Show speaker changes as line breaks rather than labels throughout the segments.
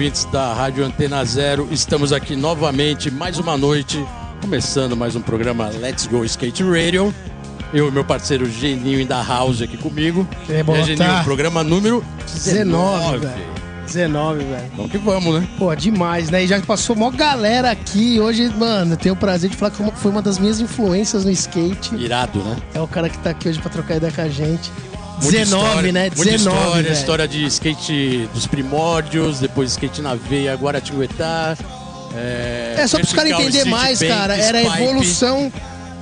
Ouvintes da Rádio Antena Zero. Estamos aqui novamente, mais uma noite, começando mais um programa Let's Go Skate Radio. Eu e meu parceiro Geninho da House aqui comigo.
É, boa
é, Geninho,
tarde.
programa número
19,
19.
velho. 19, velho.
Vamos que vamos, né?
Pô, demais, né? E já passou mó galera aqui. Hoje, mano, tenho o prazer de falar que foi uma das minhas influências no skate.
Irado, né?
É o cara que tá aqui hoje pra trocar ideia com a gente.
Muita
19,
história,
né?
Muita
19,
história,
velho.
história de skate dos primórdios, depois skate na veia, Guaratinguetá. É,
É só pros caras
vertical,
entender
street
mais,
bank,
cara. Era a evolução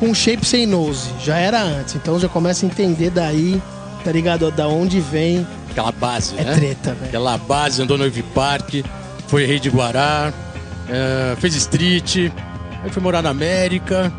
com shape sem nose. Já era antes. Então já começa a entender daí, tá ligado? Da onde vem.
Aquela base,
É
né?
treta, velho.
Aquela base, andou no Ivy Park, foi rei de Guará, é, fez street, aí foi morar na América.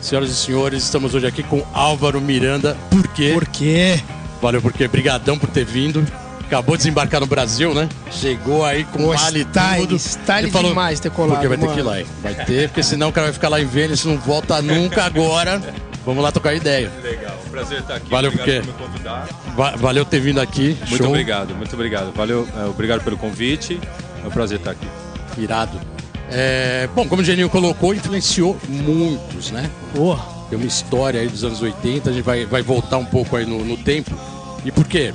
Senhoras e senhores, estamos hoje aqui com Álvaro Miranda. Por quê?
Por quê?
Valeu, porque brigadão por ter vindo. Acabou de desembarcar no Brasil, né? Chegou aí com
Pô,
vale
style,
tudo.
style
Ele falou,
demais ter colado,
Porque vai ter
mano.
que ir lá, hein? Vai ter, porque senão o cara vai ficar lá em Vênice, não volta nunca agora. Vamos lá tocar ideia.
Legal, prazer estar aqui.
Valeu,
obrigado
porque-
por me convidar.
Va- valeu ter vindo aqui.
Muito
Show.
obrigado, muito obrigado. Valeu, é, obrigado pelo convite. É um prazer estar aqui.
Irado. É, bom, como o Geninho colocou, influenciou muitos, né? Tem uma história aí dos anos 80, a gente vai, vai voltar um pouco aí no, no tempo. E por quê?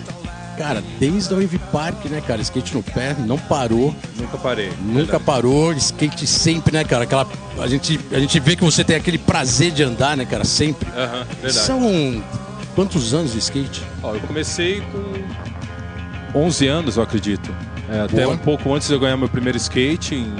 Cara, desde a Wave Park, né, cara? Skate no pé, não parou,
Nunca parei.
nunca parou. Skate sempre, né, cara? Aquela, a, gente, a gente vê que você tem aquele prazer de andar, né, cara? Sempre.
Aham, verdade.
São quantos anos de skate?
Ó, eu comecei com 11 anos, eu acredito. É, até um pouco antes de eu ganhar meu primeiro skate. em-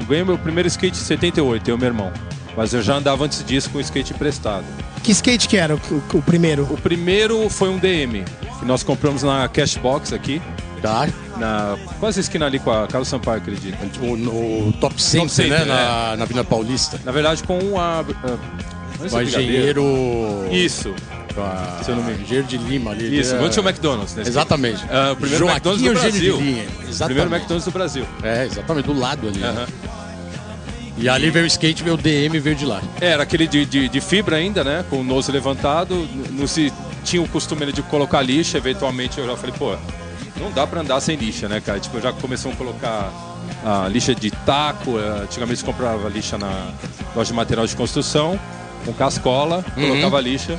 Eu ganhei meu primeiro skate em 78, eu e meu irmão. Mas eu já andava antes disso com skate emprestado.
Que skate que era o, o- o primeiro?
O primeiro foi um DM, que nós compramos na Cashbox aqui,
Tá?
na quase esquina ali com a Carlos Sampaio, acredito.
O, no Top Center,
Center,
né?
é.
Na, na Avenida Paulista.
Na verdade, com a. a é brigadeiro?
engenheiro.
Isso,
a-
Se eu não me.
Engenheiro de Lima ali.
isso.
é-
Onde tinha o McDonald's, né?
Exatamente.
Ah, o primeiro
Joaquim
McDonald's do Brasil.
Exatamente.
Primeiro McDonald's do Brasil.
É, exatamente, do lado ali. né?
Aham.
E ali veio o skate, veio o DM, veio de lá.
Era aquele de, de, de fibra ainda, né? Com o nose levantado. Não se tinha o costume de colocar lixa. Eventualmente eu já falei, pô, não dá pra andar sem lixa, né, cara? Tipo, já começou a colocar a lixa de taco. eh, Antigamente comprava lixa na loja de material de construção, com cascola,
Uhum.
colocava lixa.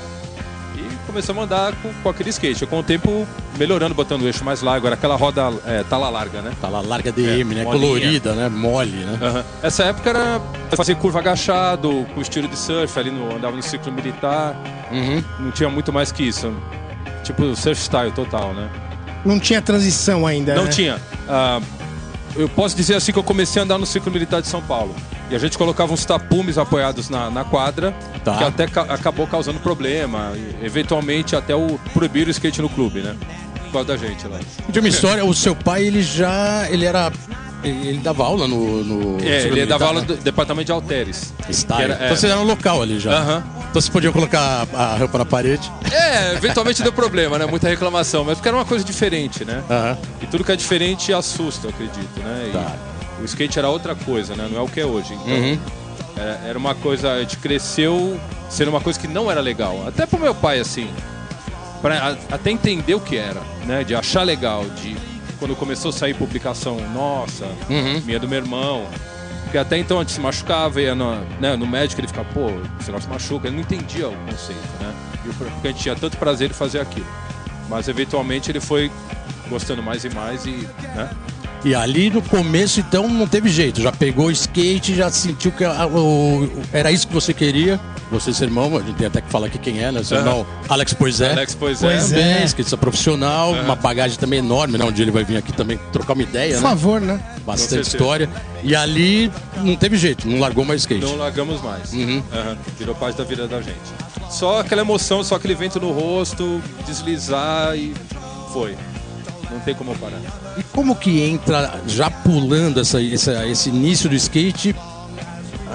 Começamos a andar com, com aquele skate. Com o tempo melhorando, botando o eixo mais largo. Era aquela roda é, tala larga, né?
Tá lá, larga DM,
É,
né?
molinha.
Colorida, né? Mole, né?
Aham. Essa época era fazer curva agachado, com estilo de surf, ali no, andava no ciclo militar.
Uhum.
Não tinha muito mais que isso. Tipo surf style total, né?
Não tinha transição ainda,
Não
né?
tinha. Ah, eu posso dizer assim que eu comecei a andar no ciclo militar de São Paulo. E a gente colocava uns tapumes apoiados na, na quadra,
Tá.
que até ca- acabou causando problema. Eventualmente até o proibir o skate no clube, né? Por causa da gente lá.
Tinha uma história, o seu pai, ele já. Ele era. Ele dava aula no. no
É, ele dava aula
né?
do departamento de halteres.
Style.
que era-
Então
é.
você era no local ali já.
Aham.
Então você podia colocar a, rampa na parede.
É, eventualmente deu problema, né? Muita reclamação, mas porque era uma coisa diferente, né?
Aham.
E tudo que é diferente assusta, eu acredito, né? E
Tá.
O skate era outra coisa, né? Não é o que é hoje. Então,
Uhum.
é, era uma coisa. A gente cresceu sendo uma coisa que não era legal. Até pro meu pai, assim. Pra, a- até entender o que era, né? De achar legal, de. Quando começou a sair publicação, nossa,
Uhum.
minha do meu irmão. Porque até então a gente se machucava, ia no, né, no médico, ele ficava, pô, esse negócio machuca. Ele não entendia o conceito, né? E o- Porque a gente tinha tanto prazer em fazer aquilo. Mas eventualmente ele foi gostando mais e mais e. Né?
E ali no começo, então, não teve jeito. Já pegou o skate, já sentiu que a- o- o- era isso que você queria. Você, seu irmão, a gente tem até que falar aqui quem é, né? Seu
Aham.
irmão Alex Poisé.
Alex, pois,
Pois
é.
é.
Também, skatista profissional, uma bagagem também enorme, né? Um dia ele vai vir aqui também trocar uma ideia,
Por
né?
favor, né?
Bastante história. E ali não teve jeito, não largou mais skate.
Não largamos mais.
Uhum.
Virou parte da vida da gente. Só aquela emoção, só aquele vento no rosto, deslizar e foi. Não tem como parar.
E como que entra, já pulando essa, essa- esse início do skate,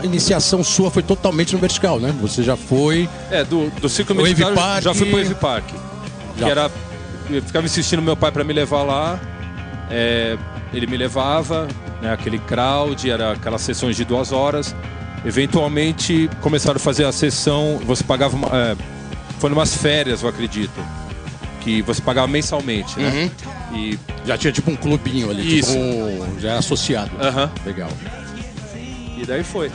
a iniciação sua foi totalmente no vertical, né? Você já foi.
É, do, do ciclo militar
Park.
já fui pro Wave Park.
Já.
Que era. Eu ficava insistindo meu pai para me levar lá. É, ele me levava, né, aquele crowd, era aquelas sessões de duas horas. Eventualmente começaram a fazer a sessão, você pagava. uma- É, foi numas férias, eu acredito. Que você pagava mensalmente, né? E.
Já tinha tipo um clubinho ali,
Isso.
tipo um- já era associado.
Aham.
Legal.
E daí foi.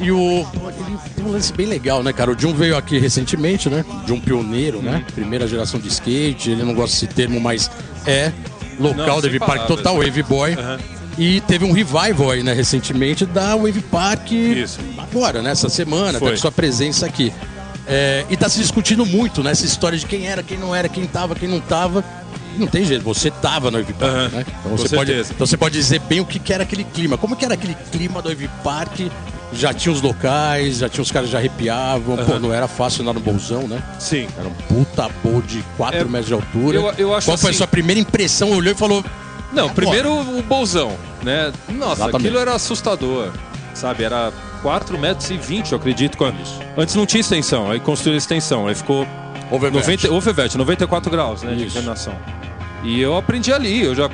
E o. Ele tem um lance bem legal, né, cara? O Jun veio aqui recentemente, né? De um pioneiro, né?
Uhum.
Primeira geração de skate. Ele não gosta desse termo, mas é local
Não,
Wave Park, total Wave Boy.
Aham.
E teve um revival aí, né, recentemente, da Wave Park.
Isso.
Agora, nessa semana,
Foi.
teve sua presença aqui. É, e tá se discutindo muito, né? Essa história de quem era, quem não era, quem tava, quem não tava. Não tem jeito, você tava no Wave Park,
Aham,
né? Então você, pode, então você pode dizer bem o que, que era aquele clima. Como que era aquele clima do Wave Park? Já tinha os locais, já tinha os caras que já arrepiavam. Pô, não era fácil andar no bolsão, né?
Sim.
Era um puta bowl de 4
É,
metros de altura.
eu- eu acho
Qual foi a
assim-
sua primeira impressão? Olhou e falou.
Não, primeiro o bolsão, né? Nossa,
Exatamente.
aquilo era assustador, sabe? Era 4 metros e 20, eu acredito. Quando... Antes não tinha extensão, aí construiu a extensão, aí ficou
Oververt.
90, overvet, 94 graus né, de
Isso.
inclinação. E eu aprendi ali, eu já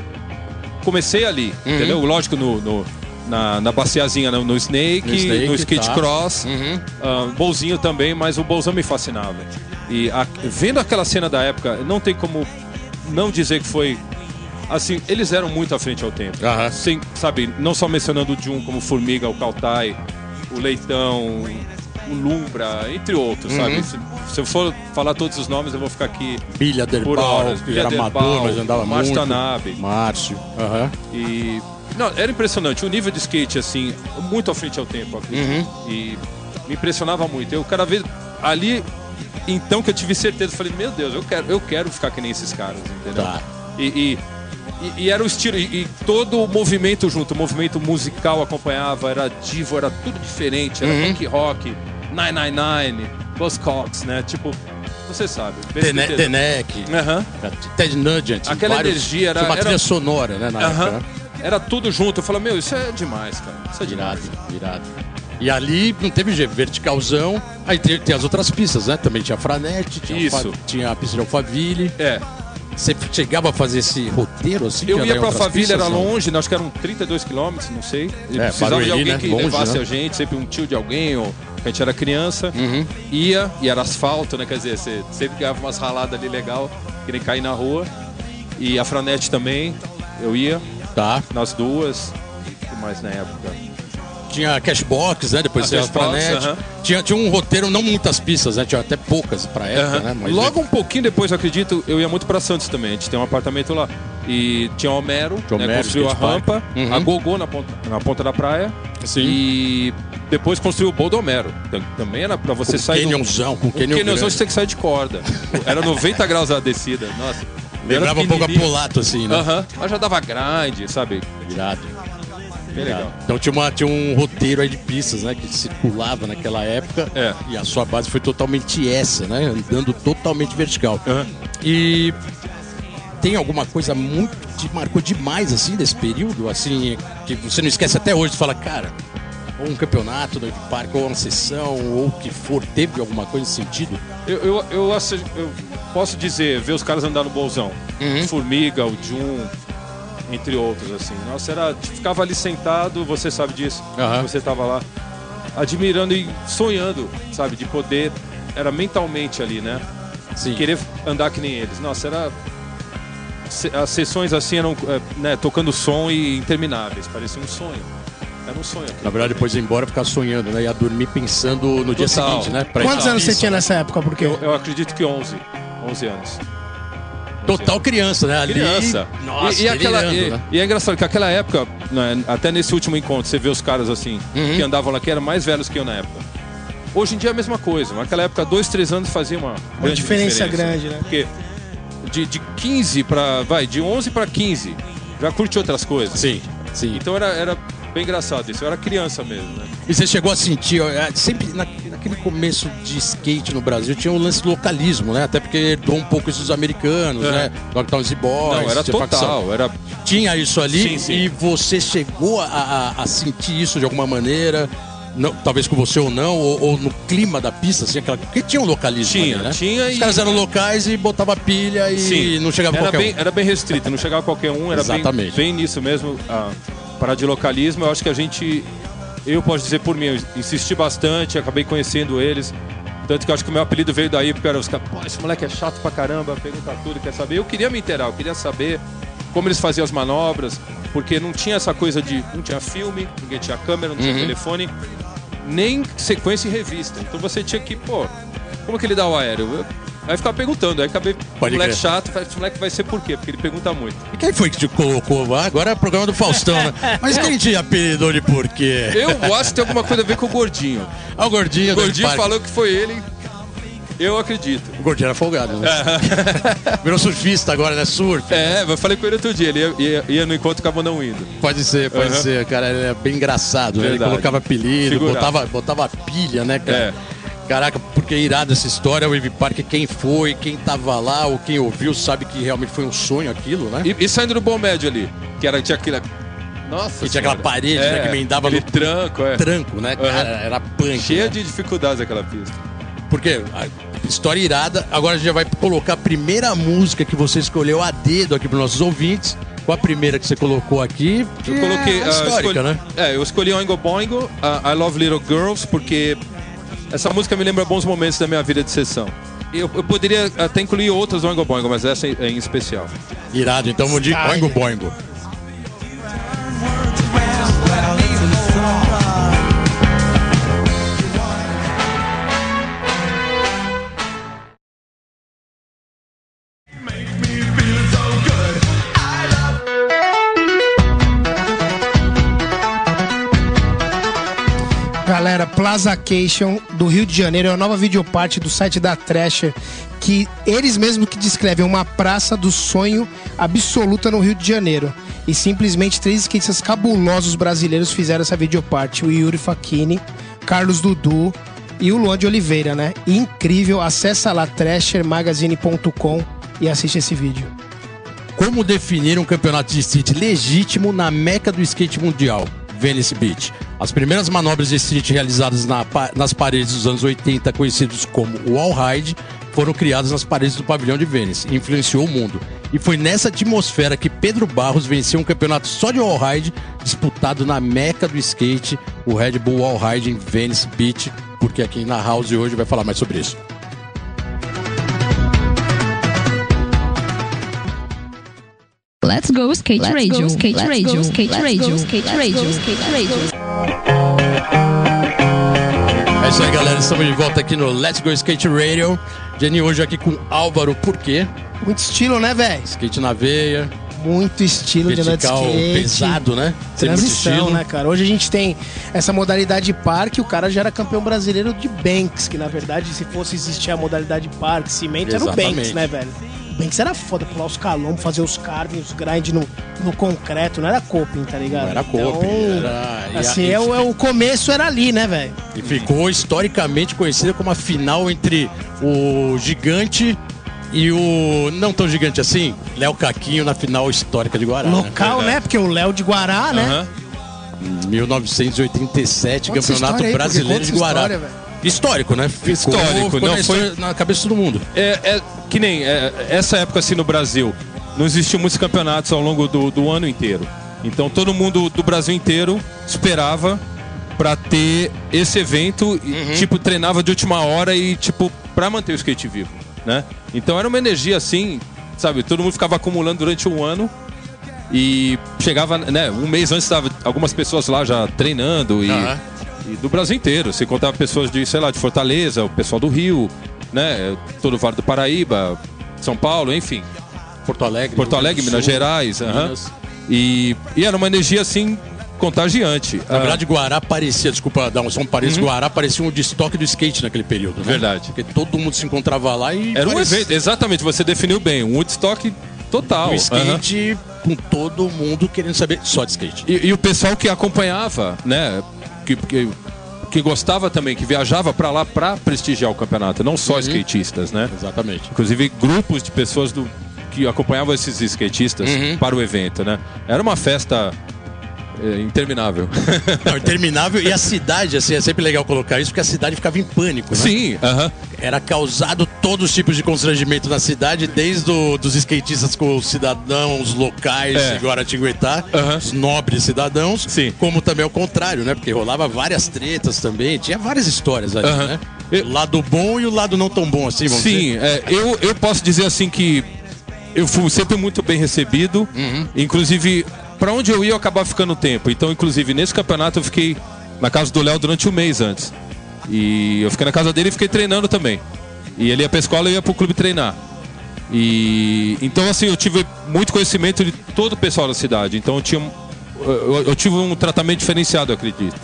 comecei ali,
Uhum.
entendeu? Lógico, no, no- na, na baciazinha, no, no Snake,
No Snake,
no Skate
tá.
Cross,
Uhum.
ah, bolzinho também, mas o bolzão me fascinava. E a- vendo aquela cena da época, não tem como não dizer que foi. Assim, eles eram muito à frente ao tempo.
Aham.
Sem, sabe, não só mencionando o Jun como Formiga, o Kautai, o Leitão, o Lumbra, entre outros,
Uhum.
sabe? Se, se eu for falar todos os nomes, eu vou ficar aqui
Bilha
por
Derbal,
horas.
que era amador,
Derbal,
mas andava
Márcio
muito.
Tanabe.
Márcio. Aham.
E. Não, era impressionante. O nível de skate, assim, muito à frente ao tempo, eu.
Uhum.
E me impressionava muito. Eu, cada vez. Ali, então que eu tive certeza, falei, meu Deus, eu quero, eu quero ficar que nem esses caras, entendeu?
Tá.
E, e, e- e era o estilo, e, todo o movimento junto, o movimento musical acompanhava, era divo, era tudo diferente, era
Uhum.
punk rock, 999, Buzzcocks, né? Tipo, você sabe.
Dene-
PSDT.
Deneck,
Aham.
Ted Nugent.
Aquela
vários-
energia era-
uma
era-
trilha sonora, né, na época.
Aham.
né?
Era tudo junto. Eu falei, meu, isso é demais, cara. Isso é demais.
Virado, virado. E ali não teve jeito, verticalzão. Aí tem, tem as outras pistas, né? Também tinha Franete, tinha,
Isso.
Alfa- tinha a pista de Alphaville.
É.
Você chegava a fazer esse roteiro assim?
Eu ia pra
pistas,
era
não?
longe, né? acho que eram 32 quilômetros, não sei. E
É,
precisava de alguém
né?
que
Longe,
levasse
né?
a gente, sempre um tio de alguém, ou a gente era criança.
Uhum.
Ia, e era asfalto, né? Quer dizer, você sempre ganhava umas raladas ali legal, que nem cair na rua. E a Franete também, eu ia
Tá.
nas duas. O que mais na época?
Tinha Cashbox, né? Depois
Ah,
tinha Franete.
aham.
Tinha, tinha um roteiro, não muitas pistas, né? Tinha até poucas pra época,
Aham.
né? Mas
Logo um pouquinho depois, eu acredito, eu ia muito pra Santos também. A gente tem um apartamento lá. E tinha o Homero,
Tinha
né,
Homero,
construiu a rampa,
Uhum.
a Gogô na ponta, na ponta da praia.
Sim.
E depois construiu o do. Tam- Também era pra você
Com
sair do...
canyonzão, com
O
canyon
canyonzão
grande.
você tem que sair de corda. Era 90 graus a descida. Nossa.
Lembrava um pouco a. Polato, assim, né?
Aham. Mas já dava grind, sabe?
Virado.
Bem legal.
Então tinha, uma, tinha um roteiro aí de pistas, né? Que circulava naquela época.
É.
E a sua base foi totalmente essa, né? Andando totalmente vertical.
Aham.
E tem alguma coisa muito que te marcou demais, assim, desse período? Assim, que você não esquece até hoje, fala, cara, ou um campeonato do parque, ou uma sessão, ou o que for, teve alguma coisa nesse sentido?
Eu, eu, eu, eu posso dizer, ver os caras andar no bolsão.
Uhum.
Formiga, o Jun, entre outros, assim. Nossa, era. Ficava ali sentado, você sabe disso.
Aham.
Você tava lá, admirando e sonhando, sabe? De poder. Era mentalmente ali, né?
Sim.
Querer andar que nem eles. Nossa, era. As sessões assim eram é, né, tocando som e intermináveis. Parecia um sonho. Era um sonho.
Na verdade, depois ia embora ficar sonhando, né? Ia dormir pensando no dia
Total.
seguinte, né? Pra ir
Quantos anos você
pista,
tinha
né?
nessa época? Porque
Eu, eu acredito que 11. 11 anos.
Total criança, né? Ali,
criança.
Nossa,
e, e, aquela, e,
né?
e é engraçado que aquela época, né, até nesse último encontro, você vê os caras assim,
Uhum.
que andavam lá, que eram mais velhos que eu na época. Hoje em dia é a mesma coisa. Naquela época, dois, três anos fazia uma, grande
diferença grande, né?
Porque de, de 15 para. Vai, de 11 para 15, já curte outras coisas.
Sim, sim.
Então era, era bem engraçado isso. Eu era criança mesmo, né?
E você chegou a sentir, ó, é, sempre na- naquele aquele começo de skate no Brasil tinha um lance do localismo, né? Até porque herdou um pouco esses americanos,
É.
né? Dogtowns e Boys.
Não, era
tinha facção.
total. Era...
Tinha isso ali
Sim, sim.
e você chegou a, a- a sentir isso de alguma maneira? Não, talvez com você ou não, ou, ou no clima da pista, assim, aquela... porque tinha um localismo
Tinha,
ali, né?
tinha
Os
e-
caras eram locais e botava pilha e
Sim,
não chegava
era
qualquer
bem,
um.
Era bem restrito, não chegava qualquer um, era bem,
Exatamente.
bem nisso mesmo. A parada de localismo, eu acho que a gente, eu posso dizer por mim, eu insisti bastante, acabei conhecendo eles. Tanto que eu acho que o meu apelido veio daí, porque era os caras, pô, esse moleque é chato pra caramba, pergunta tudo, quer saber. Eu queria me inteirar, eu queria saber como eles faziam as manobras, porque não tinha essa coisa de. Não tinha filme, ninguém tinha câmera, não tinha
Uhum.
telefone, nem sequência em revista. Então você tinha que, pô, como que ele dá o aéreo? Eu, aí ficava perguntando, aí acabei.
Pode
moleque
crer.
chato, falei, esse moleque vai ser por quê? Porque ele pergunta muito.
E quem foi que te colocou lá? Agora é o programa do Faustão, né? Mas quem te apelidou de por quê?
Eu acho que tem alguma coisa a ver com o gordinho.
Ah, o Gordinho.
O gordinho
parque.
falou que foi ele. Eu acredito.
O Gordinho era folgado, né? Virou surfista agora, né? Surf.
É, eu falei com ele outro dia, ele ia, ia- ia no encontro acabou não indo.
Pode ser, pode
Aham.
ser. Cara, ele é bem engraçado. né? Ele
Verdade.
colocava apelido,
Figuraça.
botava, botava pilha, né, cara?
É.
Caraca, porque é irado essa história, o Wave Park, quem foi, quem tava lá, ou quem ouviu, sabe que realmente foi um sonho aquilo, né?
E, e saindo do bom médio ali, que era, tinha aquela. Nossa,
E tinha aquela parede, né, que emendava no-
tranco, é.
Tranco, né, cara? Era punk.
Cheia
né?
de dificuldades aquela pista.
Porque a história irada. Agora a gente já vai colocar a primeira música que você escolheu a dedo aqui para nossos ouvintes. Qual a primeira que você colocou aqui?
Eu
Que
coloquei.
é
ah,
histórica,
escolhi-
né?
É, eu escolhi Oingo Boingo, ah, I Love Little Girls, porque essa música me lembra bons momentos da minha vida de sessão. Eu, eu poderia até incluir outras Oingo Boingo, mas essa é em especial.
Irado. Então vamos de. Oingo Boingo.
Galera, Plazacation do Rio de Janeiro é a nova videoparte do site da Thrasher, que eles mesmos que descrevem uma praça do sonho absoluta no Rio de Janeiro. E simplesmente três skatistas cabulosos brasileiros fizeram essa videoparte. O Yuri Facchini, Carlos Dudu e o Luan de Oliveira, né? Incrível, acessa lá thrashermagazine.com e assiste esse vídeo.
Como definir um campeonato de street legítimo na meca do skate mundial, Venice Beach? As primeiras manobras de street realizadas na nas paredes dos anos 80, conhecidos como wall ride, foram criadas nas paredes do pavilhão de Venice e influenciou o mundo. E foi nessa atmosfera que Pedro Barros venceu um campeonato só de wall ride, disputado na meca do skate, o Red Bull Wall Ride em Venice Beach, porque aqui na House hoje vai falar mais sobre isso.
Let's go skate
Let's
radio,
go,
skate
let's
radio,
go,
skate
let's
radio,
go,
skate
let's
radio,
go,
skate
let's
radio.
É isso aí, galera. Estamos de volta aqui no Let's Go Skate Radio. Jenny hoje aqui com Álvaro, por quê?
Muito estilo, né, velho?
Skate na veia,
Muito estilo de andar de
vertical
skate.
pesado, né?
Transição,
estilo.
né, cara? Hoje a gente tem essa modalidade parque, o cara já era campeão brasileiro de Banks, que na verdade, se fosse existir a modalidade parque, cimento, era o
Exatamente.
Banks, né, velho? O Banks era foda, pular os calombos, fazer os carving, os grind no, no concreto, não era coping, tá ligado?
Não era coping, era- e a-
Assim,
e-
é, o, é o começo era ali, né, velho?
E ficou historicamente conhecida como a final entre o gigante e o não tão gigante assim, Léo Caquinho na final histórica de Guará.
Local,
verdade.
né? Porque o Léo de Guará, né?
Aham.
Né? 1987,
Conta
Campeonato Brasileiro de Guará.
história, velho.
Histórico, né? Ficou,
Histórico,
ficou
não
na,
foi-
na cabeça de todo mundo.
É, é que nem é, essa época assim no Brasil, não existiam muitos campeonatos ao longo do, do ano inteiro. Então todo mundo do Brasil inteiro esperava pra ter esse evento e tipo treinava de última hora e tipo para manter o skate vivo, né? Então era uma energia assim, sabe? Todo mundo ficava acumulando durante um ano e chegava, né? Um mês antes estava algumas pessoas lá já treinando e
Aham.
e do Brasil inteiro. Você contava pessoas de, sei lá, de Fortaleza, o pessoal do Rio, né? Todo o Vale do Paraíba, São Paulo, enfim.
Porto Alegre.
Porto Alegre,
do
Minas
Sul,
Gerais.
Minas.
E, e era uma energia assim contagiante.
Na
Ah,
verdade, Guará parecia, desculpa dar um som parecido, Guará parecia um destoque do skate naquele período, né?
Uhum. Verdade.
Porque todo mundo se encontrava lá e.
era um
parecia-
evento, exatamente, você definiu bem, um Woodstock total.
Um skate com todo mundo querendo saber só de skate.
E, e o pessoal que acompanhava, né? Que, que, que gostava também, que viajava pra lá pra prestigiar o campeonato, não só skatistas, né?
Exatamente.
Inclusive grupos de pessoas do, que acompanhavam esses skatistas
Uhum.
para o evento, né? Era uma festa é, interminável.
Não, interminável. E a cidade, assim, é sempre legal colocar isso, porque a cidade ficava em pânico, né?
Sim, aham.
Era causado todos os tipos de constrangimento na cidade, desde o, dos skatistas com os cidadãos locais
É.
de Guaratinguetá,
Aham.
os nobres cidadãos,
Sim.
como também ao contrário, né? Porque rolava várias tretas também, tinha várias histórias ali,
Aham.
né?
Eu-
O lado bom e o lado não tão bom, assim, vamos
Sim,
dizer.
é, eu, eu posso dizer assim que eu fui sempre muito bem recebido.
Uhum.
Inclusive, pra onde eu ia, eu acabava ficando tempo. Então, inclusive, nesse campeonato eu fiquei na casa do Léo durante um mês antes. E eu fiquei na casa dele e fiquei treinando também. E ele ia pra escola e eu ia pro clube treinar. E então assim, eu tive muito conhecimento de todo o pessoal da cidade. Então eu tinha eu, eu tive um tratamento diferenciado, eu acredito,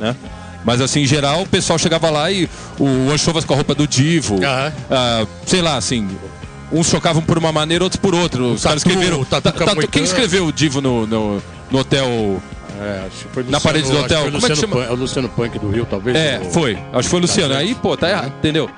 né? Mas assim, em geral, o pessoal chegava lá e o Anchovas com a roupa do Divo,
Aham.
ah, sei lá, assim, uns chocavam por uma maneira, outros por outra. Os caras escreveram.
Tatu
Tatu- quem escreveu o Divo no, no, no hotel?
É, acho que foi
Na parede do hotel, como é que
Luciano
chama?
Punk- é o Luciano Punk do Rio, talvez?
É,
o-
foi. Acho que foi o Luciano. Aí, pô, tá errado, entendeu?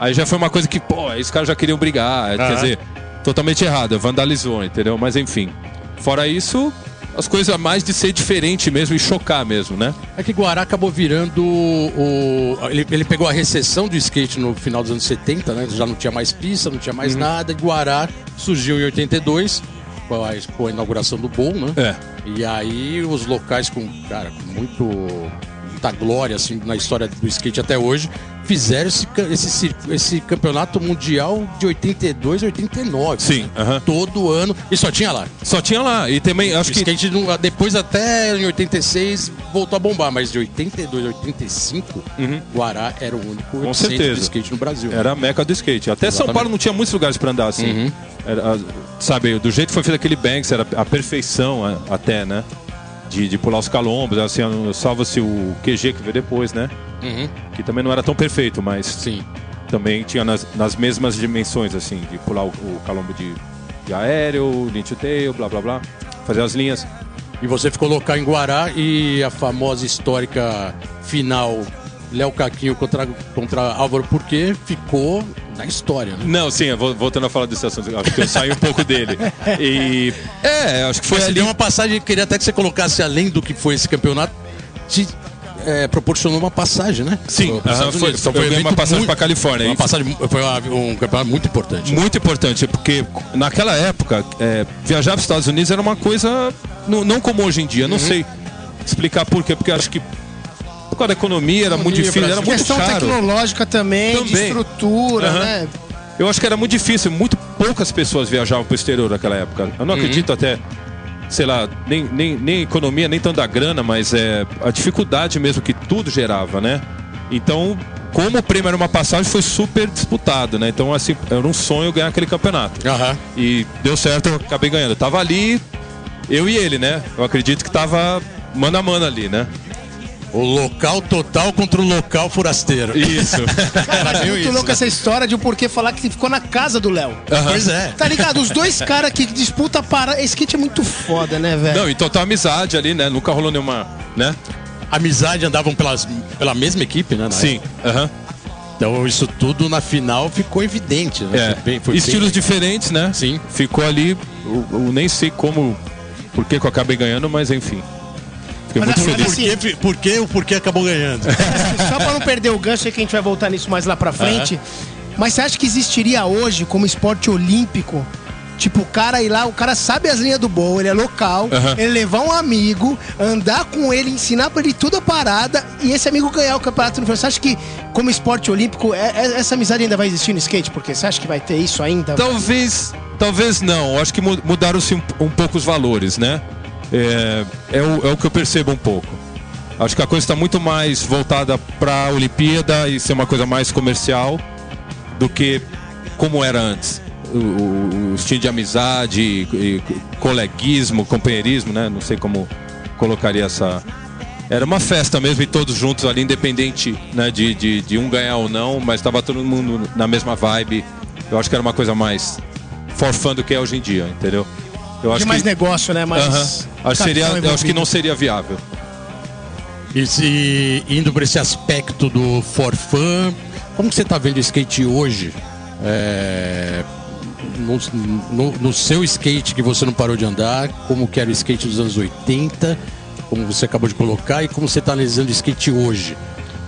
Aí já foi uma coisa que, pô, os caras já queriam brigar. Quer
Aham.
dizer, totalmente errado, vandalizou, entendeu? Mas enfim. Fora isso, as coisas mais de ser diferente mesmo e chocar mesmo, né?
É que Guará acabou virando o. Ele, ele pegou a recessão do skate no final dos anos 70, né? Já não tinha mais pista, não tinha
Uhum.
mais nada. E Guará surgiu em 82, com a, com a inauguração do Bowl, né?
É.
E aí os locais com, cara, com muito, muita glória assim, na história do skate até hoje, fizeram esse, esse, esse campeonato mundial de 82 a 89.
Sim, aham.
Todo ano. E só tinha lá.
Só tinha lá. E também, acho
o
que.
skate não- depois até em 86 voltou a bombar, mas de 82 a 85, Guará era o único
Com certeza.
de skate no Brasil.
Era a meca do skate. Até São
Exatamente.
Paulo não tinha muitos lugares pra andar assim.
Uhum.
Era, sabe, do jeito que foi feito aquele Banks, era a perfeição a- até, né? De, de pular os calombos, assim, salva-se o QG que veio depois, né?
Uhum.
Que também não era tão perfeito, mas
Sim.
também tinha nas, nas mesmas dimensões, assim, de pular o, o calombo de, de aéreo, to tail, blá blá blá, fazer as linhas.
E você ficou local em Guará e a famosa histórica final Léo Caquinho contra, contra Álvaro Porquê ficou na história, né?
Não, sim, voltando a falar desse assunto, acho que eu saí um pouco dele. E. É, acho que foi
Você
ali.
deu uma passagem, queria até que você colocasse além do que foi esse campeonato, é, proporcionou uma passagem, né?
Sim,
Para
aham,
Estados
foi, eu ganhei uma passagem pra Califórnia.
Uma
E
passagem, foi uma- um campeonato muito importante. né?
Muito importante, porque naquela época, é, viajar para os Estados Unidos era uma coisa não, não como hoje em dia.
Uhum.
Não sei explicar por quê, porque acho que por causa da economia era muito difícil, era muito
Questão
caro.
tecnológica também, de
Também.
estrutura,
Aham.
né?
Eu acho que era muito difícil, muito poucas pessoas viajavam para o exterior naquela época. Eu não acredito até, sei lá, nem, nem, nem economia, nem tanto a grana, mas é a dificuldade mesmo que tudo gerava, né? Então, como o prêmio era uma passagem, foi super disputado, né? Então, assim, era um sonho ganhar aquele campeonato.
Aham.
E deu certo, eu acabei ganhando. Eu tava ali, eu e ele, né? Eu acredito que tava mano a mano ali, né?
O local total contra o local forasteiro.
Isso.
Era
É muito
isso,
louco
né?
essa história de o porquê falar que ficou na casa do Léo.
Pois é.
Tá ligado? Os dois caras que disputam para. Esse kit é muito foda, né, velho?
Não, e total amizade ali, né? Nunca rolou nenhuma, né?
Amizade andavam pelas, pela mesma equipe, né?
Sim. aham.
Então isso tudo na final ficou evidente, né?
É.
Foi bem- foi
Estilos
bem-
diferentes, né?
Sim.
Ficou ali, eu, eu nem sei como, por que que eu acabei ganhando, mas enfim. Fiquei
Mas
muito
assim,
feliz.
Por que, por que o porquê acabou ganhando?
Só pra não perder o gancho, sei que a gente vai voltar nisso mais lá pra frente. Mas você acha que existiria hoje como esporte olímpico? Tipo, o cara ir lá, o cara sabe as linhas do bowl, ele é local, ele levar um amigo, andar com ele, ensinar pra ele toda a parada e esse amigo ganhar o campeonato no Você acha que, como esporte olímpico, é- é- essa amizade ainda vai existir no skate? Porque você acha que vai ter isso ainda?
Talvez, talvez não. Acho que mu- mudaram-se um, um pouco os valores, né? É, é, o, é o que eu percebo um pouco. Acho que a coisa está muito mais voltada para a Olimpíada e ser uma coisa mais comercial do que como era antes. O, o, o estilo de amizade, e, e coleguismo, companheirismo, né? Não sei como colocaria essa. Era uma festa mesmo e todos juntos ali, independente né, de, de, de um ganhar ou não, mas estava todo mundo na mesma vibe. Eu acho que era uma coisa mais for fun do que é hoje em dia, entendeu? Eu
de
acho
mais
que,
negócio, né? Mais
Aham. Acho, que seria, acho que não
envolvido.
seria viável.
E se indo para esse aspecto do for fun, como que você está vendo o skate hoje? É, no, no, no, seu skate que você não parou de andar, como que era o skate dos anos 80, como você acabou de colocar, e como você está analisando o skate hoje?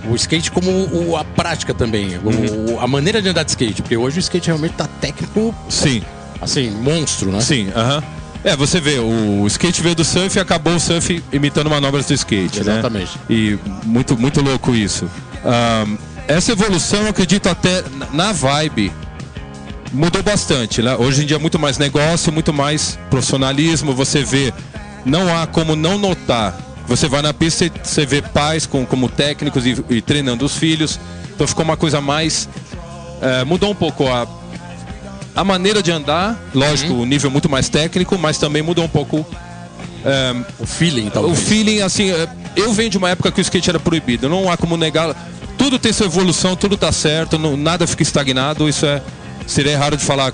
O skate como o, a prática também, uhum. o, a maneira de andar de skate, porque hoje o skate realmente está técnico.
Sim.
Assim, monstro, né?
Sim, aham. Uh -huh. É, você vê, o skate veio do surf e acabou o surf imitando manobras do skate,
né? Exatamente.
Né? E muito, muito louco isso. Um, essa evolução, eu acredito até na vibe, mudou bastante, né? Hoje em dia é muito mais negócio, muito mais profissionalismo. Você vê, não há como não notar. Você vai na pista e você vê pais com, como técnicos e, e treinando os filhos. Então ficou uma coisa mais. É, mudou um pouco a a maneira de andar, lógico, uhum. o nível muito mais técnico, mas também mudou um pouco
é, o feeling, talvez.
O feeling, assim, é, eu venho de uma época que o skate era proibido, não há como negar. Tudo tem sua evolução, tudo tá certo, não, nada fica estagnado, isso é. Seria errado de falar,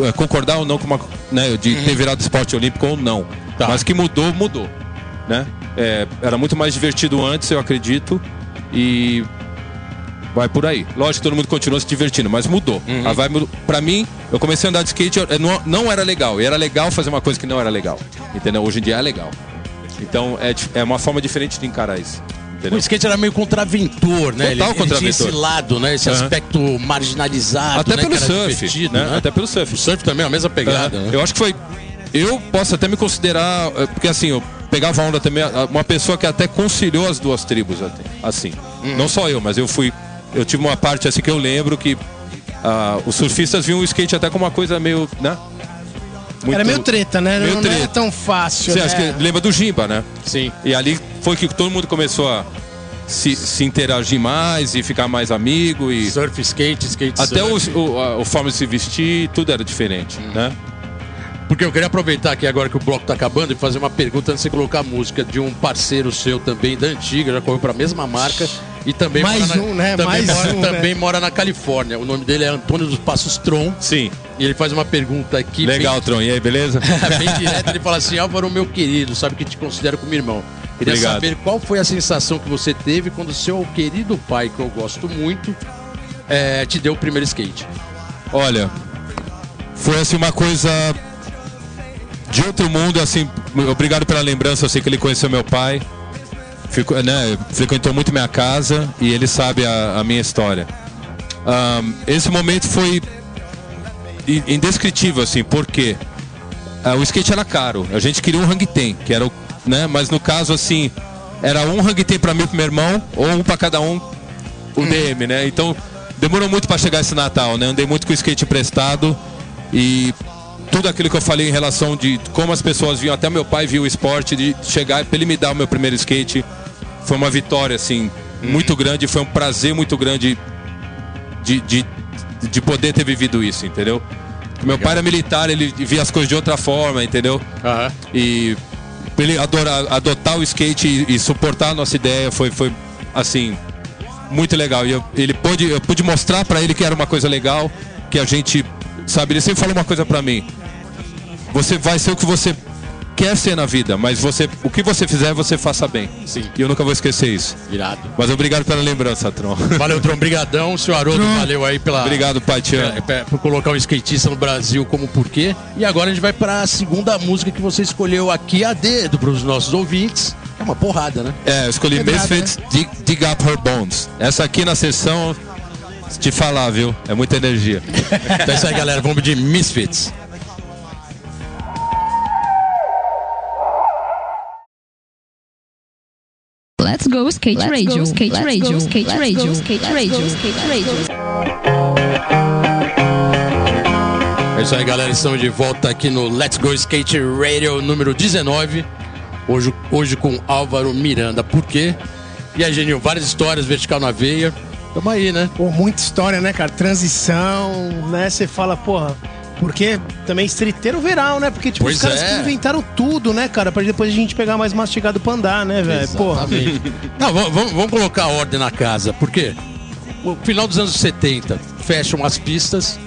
é, concordar ou não com uma. Né, de uhum. ter virado esporte olímpico ou não. Tá. Mas que mudou, mudou. Né? É, era muito mais divertido antes, eu acredito. E vai por aí. Lógico que todo mundo continua se divertindo, mas mudou. Uhum. A vibe, pra mim, eu comecei a andar de skate, não, não era legal. E era legal fazer uma coisa que não era legal. Entendeu? Hoje em dia é legal. Então é, é uma forma diferente de encarar isso.
Entendeu? O skate era meio contraventor, né?
Total ele, contraventor. Ele
tinha esse lado, né? Esse uhum. aspecto marginalizado.
Até
né?
pelo surf. Né?
Né? Até pelo surf. O surf também é a mesma pegada. Uhum.
Eu acho que foi. Eu posso até me considerar. Eh, porque assim, eu pegava onda também. Uma pessoa que até conciliou as duas tribos, assim. Uhum. Não só eu, mas eu fui eu tive uma parte assim que eu lembro que uh, os surfistas viam o skate até como uma coisa meio, né?
Muito, era meio treta, né?
Meio
não,
treta.
não era tão fácil.
Você
né?
acha que lembra do Jimba, né?
Sim.
E ali foi que todo mundo começou a se, se interagir mais e ficar mais amigo e
surf, skate, skate.
Até
surf.
o, o, a, o forma de se vestir, tudo era diferente, hum. né?
Porque eu queria aproveitar aqui agora que o bloco está acabando e fazer uma pergunta antes de você colocar a música de um parceiro seu também da antiga, já correu para a mesma marca e também
mais
mora
um,
na,
né?
Também,
Mais
mora,
um,
também
né?
mora na Califórnia. O nome dele é Antônio dos Passos Tron.
Sim.
E ele faz uma pergunta aqui.
Legal, bem, Tron. E aí, beleza?
bem direto. Ele fala assim: Álvaro, meu querido, sabe que te considero como irmão. Queria Obrigado. saber qual foi a sensação que você teve quando seu querido pai, que eu gosto muito, é, te deu o primeiro skate.
Olha, foi assim uma coisa de outro mundo, assim, obrigado pela lembrança, eu sei que ele conheceu meu pai. Fico, né, frequentou muito minha casa e ele sabe a, a minha história. Um, esse momento foi indescritível, assim, porque uh, o skate era caro. A gente queria um hang ten, que era o, né, mas no caso, assim, era um hang ten para mim e pro meu irmão, ou um para cada um, o hum. DM, né? Então, demorou muito para chegar esse Natal, né? Andei muito com o skate emprestado e tudo aquilo que eu falei em relação de como as pessoas viam, até meu pai viu o esporte, de chegar para ele me dar o meu primeiro skate, foi uma vitória, assim, hum. muito grande, foi um prazer muito grande de, de, de poder ter vivido isso, entendeu? Meu pai era militar, ele via as coisas de outra forma, entendeu?
Uhum.
E ele adora, adotar o skate e, e, suportar a nossa ideia foi, foi assim, muito legal. E eu, ele pôde, eu pude mostrar para ele que era uma coisa legal, que a gente, sabe, ele sempre fala uma coisa para mim. Você vai ser o que você quer ser na vida, mas você, o que você fizer, você faça bem.
Sim.
E eu nunca vou esquecer isso.
Irado.
Mas obrigado pela lembrança, Tron.
Valeu, Tron. Obrigadão. Senhor Haroldo, Tron. valeu aí pela...
Obrigado, pai.
É, é, por colocar um skatista no Brasil como porquê. E agora a gente vai para a segunda música que você escolheu aqui a dedo para os nossos ouvintes. É uma porrada, né?
É, eu escolhi Misfits, né? dig, dig Up Her Bones. Essa aqui na sessão, te falar, viu? É muita energia.
então é isso aí, galera. Vamos de Misfits.
Let's go skate Let's radio, go, skate Let's radio, go, skate Let's radio, go, skate Let's radio, go, skate radio.
É isso aí, galera. Estamos de volta aqui no Let's Go Skate Radio número 19. Hoje, hoje com Álvaro Miranda. Por quê? E aí, Genil, várias histórias, vertical na veia. Tamo aí, né?
Pô, muita história, né, cara? Transição, né? Você fala, porra, porque também estriteiro verão, né? Porque, tipo, pois os caras é. inventaram tudo, né, cara? Pra depois a gente pegar mais mastigado pra andar, né, velho? Porra.
Não, vamos, vamos colocar a ordem na casa. Por quê? O final dos anos 70, fecham as pistas,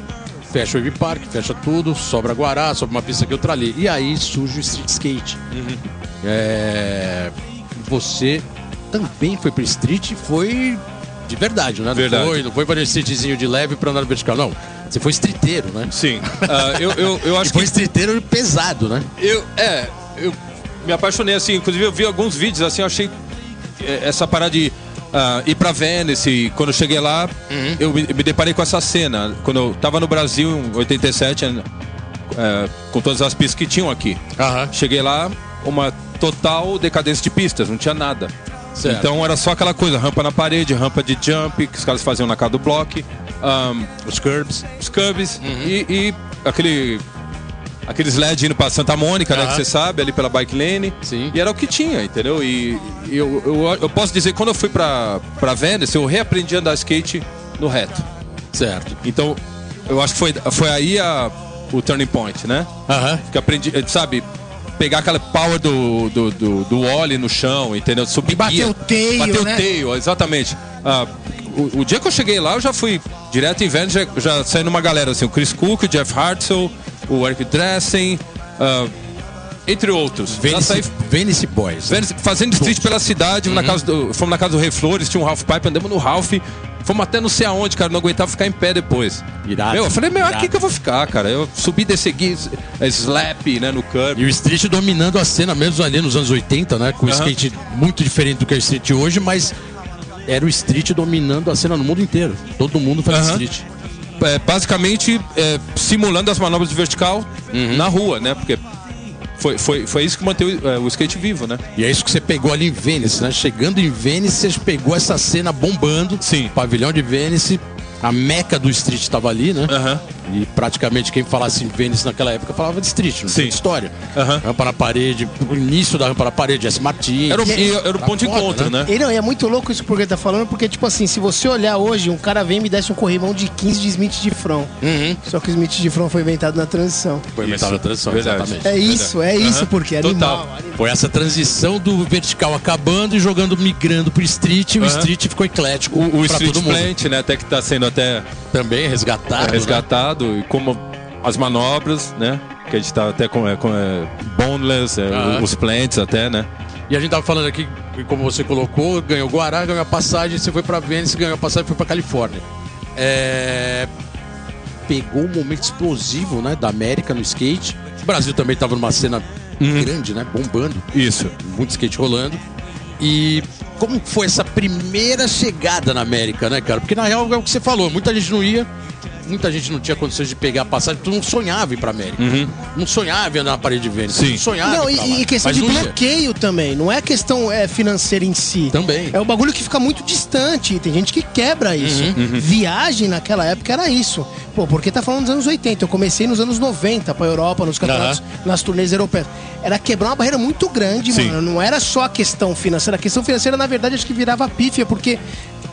fecha o Wave Park, fecha tudo, sobra Guará, sobra uma pista aqui, outra ali. E aí surge o street skate. Uhum. É... Você também foi pro street e foi de verdade, né? Não
Verdade.
foi, não foi para streetzinho de leve pra andar no vertical, não. Você foi streeteiro, né?
Sim. Ah, eu, eu, eu acho
foi
que.
streeteiro pesado, né?
Eu, é, eu me apaixonei assim. Inclusive, eu vi alguns vídeos assim, eu achei é, essa parada de ah, ir pra Venice. e Quando eu cheguei lá, eu me, me deparei com essa cena. Quando eu tava no Brasil, em 87, é, com todas as pistas que tinham aqui.
Aham.
Cheguei lá, uma total decadência de pistas, não tinha nada.
Certo.
Então era só aquela coisa, rampa na parede, rampa de jump, que os caras faziam na casa do bloco, ahn,
Os curbs.
os cubs e, e aquele aqueles LED indo pra Santa Mônica, né,
Aham.
que você sabe, ali pela bike lane.
Sim.
E era o que tinha, entendeu? E, e eu, eu, eu posso dizer, quando eu fui pra, pra Venice, eu reaprendi a andar skate no reto.
Certo.
Então, eu acho que foi, foi aí a, o turning point, né?
Aham.
Que eu aprendi, sabe, pegar aquela power do, do, do, do no chão, entendeu? Subir
E bater o tail,
Bater
né?
o tail, exatamente. Ah, o, o dia que eu cheguei lá, eu já fui direto em Venice, já, já saindo uma galera assim, o Chris Cook, o Jeff Hartzell, o Eric Dressen, ah, entre outros.
Venice,
saí
Venice Boys.
Venice, fazendo street pela cidade, na casa do- fomos na casa do Rei Flores, tinha um half pipe, andamos no half, fomos até não sei aonde, cara, não aguentava ficar em pé depois.
Irado.
Meu, eu falei, meu,
Irado.
aqui que eu vou ficar, cara. Eu subi, desci, slap, né, no curb.
E o street dominando a cena mesmo ali nos anos 80, né? Com o
Aham.
skate muito diferente do que é o street hoje, mas era o street dominando a cena no mundo inteiro. Todo mundo
Aham.
street.
É, basicamente, é, simulando as manobras de vertical
Uhum.
na rua, né? Porque foi, foi, foi isso que manteve é, o skate vivo, né?
E é isso que você pegou ali em Vênice, né? Chegando em Vênice, você pegou essa cena bombando.
Sim.
Pavilhão de Vênice, a meca do street estava ali, né?
Aham.
E praticamente quem falasse em Vênice naquela época falava de street, não
Sim.
tem história.
Aham.
Rampa na parede, o início da rampa na parede, S. Martins.
Era o, e era o ponto de encontro, né?
E não, e é muito louco isso porque ele tá falando, porque, tipo assim, se você olhar hoje, um cara vem e me desse um corrimão de 15 de Smith de front.
Uhum.
Só que o Smith de front foi inventado na transição.
Foi inventado a transição,
verdade.
exatamente.
É isso, é isso, porque é
Total.
animal.
Foi essa transição do vertical acabando e jogando, migrando pro street, e o street ficou eclético
O, o
pra
Street
todo mundo.
Plant, né? Até que tá sendo até
Também resgatado. né?
resgatado. E como as manobras, né? Que a gente tá até com, é, com é, boneless, é,
Aham.
os plants até, né?
E a gente tava falando aqui, como você colocou, ganhou Guará, ganhou a passagem, você foi pra Vênice, ganhou a passagem foi pra Califórnia. É... Pegou um momento explosivo, né, da América no skate. O Brasil também tava numa cena grande, né, bombando,
Isso.
muito skate rolando. E como foi essa primeira chegada na América, né, cara? Porque na real é o que você falou, muita gente não ia, muita gente não tinha condições de pegar a passagem, tu não sonhava ir pra América. Não sonhava em andar na parede de Vênice,
Sim.
não sonhava
Não,
em ir pra lá.
e, e questão
Mas
de bloqueio também. Não é questão é, financeira em si.
Também.
É o bagulho que fica muito distante. Tem gente que quebra isso. Viagem naquela época era isso. Pô, porque tá falando dos anos 80. Eu comecei nos anos 90 pra Europa, nos campeonatos, nas turnês europeias. Era quebrar uma barreira muito grande,
Sim.
mano. Não era só a questão financeira. A questão financeira, na verdade, acho que virava pífia, porque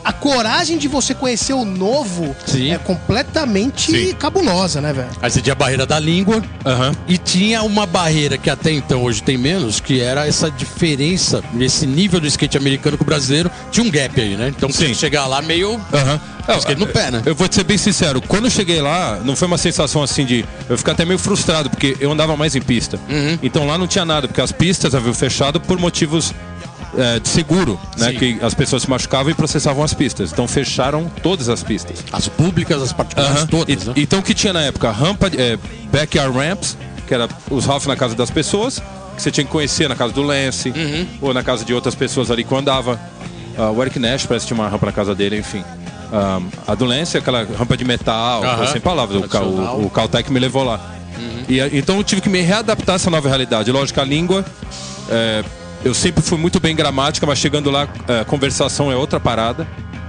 a coragem de você conhecer o novo
Sim.
é completamente
Sim.
cabulosa, né, velho?
Aí você tinha a barreira da língua
Aham.
e tinha uma barreira que até então hoje tem menos, que era essa diferença, esse nível do skate americano com o brasileiro. Tinha um gap aí, né? Então você
Sim.
chegar lá meio.
Aham. É,
Skate no pé, né?
Eu vou te ser bem sincero, quando eu cheguei lá, não foi uma sensação assim de. Eu ficar até meio frustrado, porque eu andava mais em pista.
Uhum.
Então lá não tinha nada, porque as pistas haviam fechado por motivos é, de seguro, né?
Sim.
Que as pessoas se machucavam e processavam as pistas. Então fecharam todas as pistas.
As públicas, as particulares,
Aham.
todas,
E-
né?
Então o que tinha na época? Rampa, é, backyard ramps, que era os half na casa das pessoas, que você tinha que conhecer na casa do Lance,
Uhum.
ou na casa de outras pessoas ali que eu andava. Ah, o Eric Nash parece que tinha uma rampa na casa dele, enfim. Ah, a do Lance, aquela rampa de metal, sem palavras, o, o, o Caltech me levou lá. E, ah, então eu tive que me readaptar a essa nova realidade. Lógico, a língua. é, eu sempre fui muito bem gramática, mas chegando lá, é, conversação é outra parada.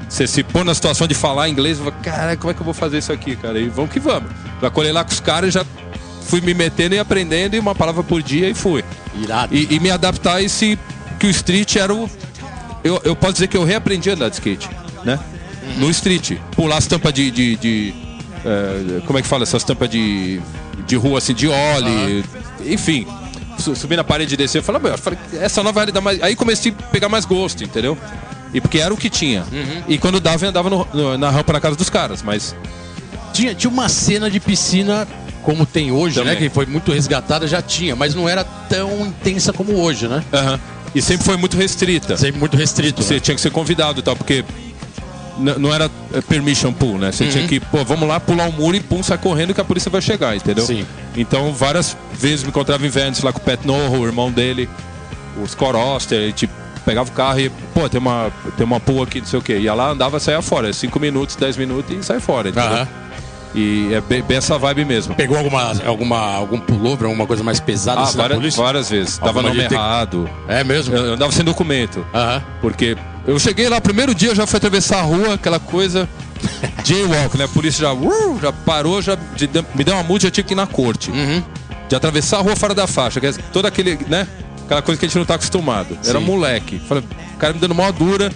Você se pôr na situação de falar inglês, fala, cara, como é que eu vou fazer isso aqui, cara? E vamos que vamos. Já colhei lá com os caras, já fui me metendo e aprendendo, e uma palavra por dia e fui.
Irado.
E, e me adaptar a esse. que o street era o. Eu, eu posso dizer que eu reaprendi a andar de skate, né? No street. Pular as tampas de. de- de, eh, como é que fala? Essas tampas de. de rua assim, de óleo. Enfim. Su- Subir na parede e descer, eu falei, "Meu, eu falei, essa nova realidade. mais-" Aí comecei a pegar mais gosto, entendeu? E porque era o que tinha. E quando dava, eu andava no- no- na rampa na casa dos caras, mas.
Tinha, tinha uma cena de piscina como tem hoje,
Também.
né? Que foi muito resgatada, já tinha, mas não era tão intensa como hoje, né?
Aham. E sempre foi muito restrita.
Sempre muito restrito.
Você
né?
tinha que ser convidado e tal, porque não era é, permission pool, né? Você
Uhum.
tinha que, pô, vamos lá, pular o muro e pum, sai correndo que a polícia vai chegar, entendeu?
Sim.
Então, várias vezes me encontrava em Venice lá com o Pat Noho, o irmão dele, os Coroster, e, tipo, pegava o carro e, pô, tem uma, tem uma pool aqui, não sei o quê. Ia lá, andava, saia fora. 5 minutos, 10 minutos e sai fora, entendeu?
Aham.
E é bem, bem essa vibe mesmo.
Pegou alguma, alguma, algum pullover, alguma coisa mais pesada
Ah,
assim,
várias, várias vezes. Dava
Alguma
nome
gente tem-
errado.
É mesmo?
Eu, eu andava sem documento.
Aham.
Porque eu cheguei lá, primeiro dia, já fui atravessar a rua, aquela coisa. Jaywalk, né? A polícia já, uh, já parou, já de- me deu uma multa, já tinha que ir na corte.
Uhum.
De atravessar a rua fora da faixa, que é todo aquele, né? Aquela coisa que a gente não tá acostumado. Era
Sim.
moleque. Falei, o cara me dando mó dura.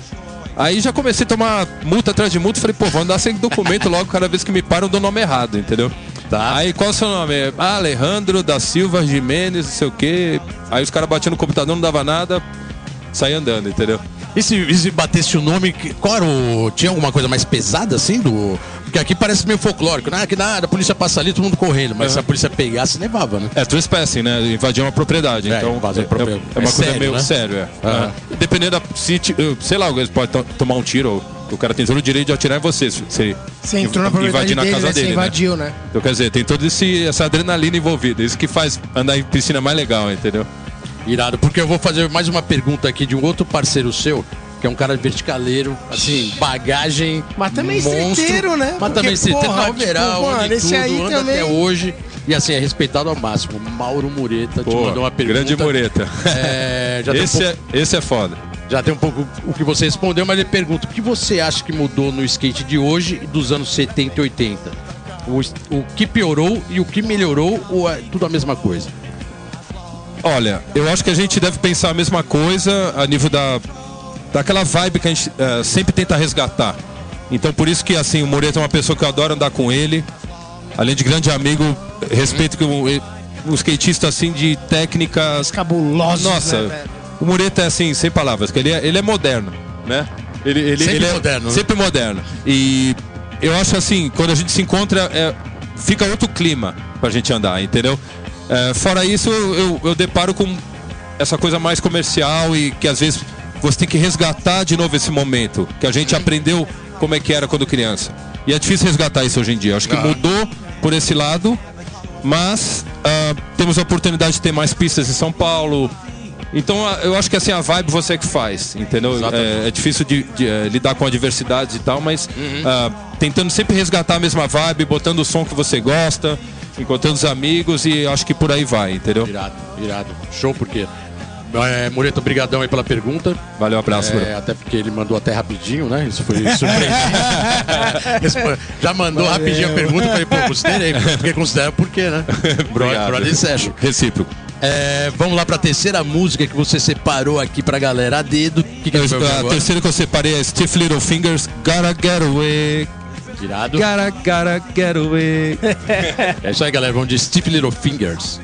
Aí já comecei a tomar multa atrás de multa. Falei, pô, vou andar sem documento logo, cada vez que me param, eu dou nome errado, entendeu?
Tá.
Aí qual é o seu nome? Ah, Alejandro da Silva Jimenez, não sei o quê. Aí os caras batiam no computador, não dava nada, saí andando, entendeu?
E se, e se batesse o nome, qual era o. Tinha alguma coisa mais pesada assim do. Porque aqui parece meio folclórico, né? Que nada, a polícia passa ali, todo mundo correndo. Mas se a polícia pegasse, levava, né?
É, trespassing, né? Invadir uma propriedade.
É,
então, é,
uma propriedade.
é uma
É
coisa
sério,
meio
né?
sério, é. É. Dependendo da. Se, sei lá, eles podem to- tomar um tiro, ou o cara tem todo o direito de atirar em você. Se,
Você entrou na
invadir na
dele,
casa
né? Você
dele. né?
invadiu, né?
Então, quer dizer, tem toda essa adrenalina envolvida. Isso que faz andar em piscina mais legal, entendeu?
Irado. Porque eu vou fazer mais uma pergunta aqui de um outro parceiro seu, que é um cara verticaleiro, assim, bagagem.
Mas também
monstro,
estreiteiro, né?
Mas
Porque,
também estreiteiro,
porra,
tá overall,
tipo, mano, esse
tudo,
aí
anda
também-
até hoje. E assim, é respeitado ao máximo. Mauro Mureta te
Pô,
mandou uma pergunta.
grande mureta.
É, já, tem um
Esse,
pouco,
é, esse é foda.
já tem um pouco o que você respondeu, mas ele pergunta: o que você acha que mudou no skate de hoje e dos anos 70 e 80? O, o que piorou e o que melhorou ou é tudo a mesma coisa?
Olha, eu acho que a gente deve pensar a mesma coisa a nível da daquela vibe que a gente eh, sempre tenta resgatar. Então por isso que assim, o Moreto é uma pessoa que eu adoro andar com ele. Além de grande amigo, respeito que um, um skatista assim de técnicas
Cabulosos,
Nossa,
né,
o Moreto é assim, sem palavras, que ele é, ele é moderno, né? Ele, ele,
Sempre
ele é
moderno, né?
Sempre moderno. E eu acho assim, quando a gente se encontra, é, fica outro clima pra gente andar, entendeu? É, fora isso, eu, eu, deparo com essa coisa mais comercial e que às vezes você tem que resgatar de novo esse momento, que a gente aprendeu como é que era quando criança. E é difícil resgatar isso hoje em dia. Acho que mudou por esse lado, mas ah, temos a oportunidade de ter mais pistas em São Paulo. Então ah, eu acho que assim a vibe você que faz, entendeu? É, é difícil de, de, eh, lidar com adversidades e tal, mas
Uhum.
ah, tentando sempre resgatar a mesma vibe, botando o som que você gosta, encontrando os amigos e acho que por aí vai, entendeu?
Irado, irado. Show, porque. É, Moreto, obrigadão aí pela pergunta.
Valeu, abraço.
É, até porque ele mandou até rapidinho, né? Isso foi surpreendente. Já mandou
Valeu.
rapidinho a pergunta, falei, pô, considerei. Porque considera por quê, né?
Obrigado.
Brother Sérgio.
Recíproco.
É, vamos lá pra terceira música que você separou aqui pra galera a dedo. Que, que a
a
agora?
terceira que eu separei é Stiff Little Fingers, Gotta Get Away.
Irado.
Gotta, gotta get away.
É isso aí, galera. Vamos de Stiff Little Fingers.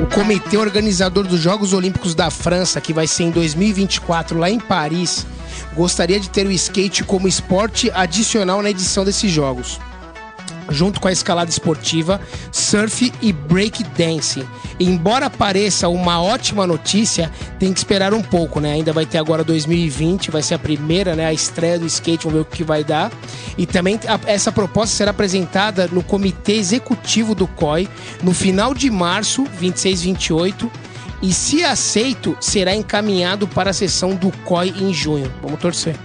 O comitê organizador dos Jogos Olímpicos da França, que vai ser em 2024 lá em Paris, gostaria de ter o skate como esporte adicional na edição desses jogos. Junto com a escalada esportiva, surf e break dancing. Embora pareça uma ótima notícia, tem que esperar um pouco, né? Ainda vai ter agora 2020, vai ser a primeira, né? A estreia do skate, vamos ver o que vai dar. E também essa proposta será apresentada no comitê executivo do COI no final de março, 26 e 28. E se aceito, será encaminhado para a sessão do COI em junho. Vamos torcer.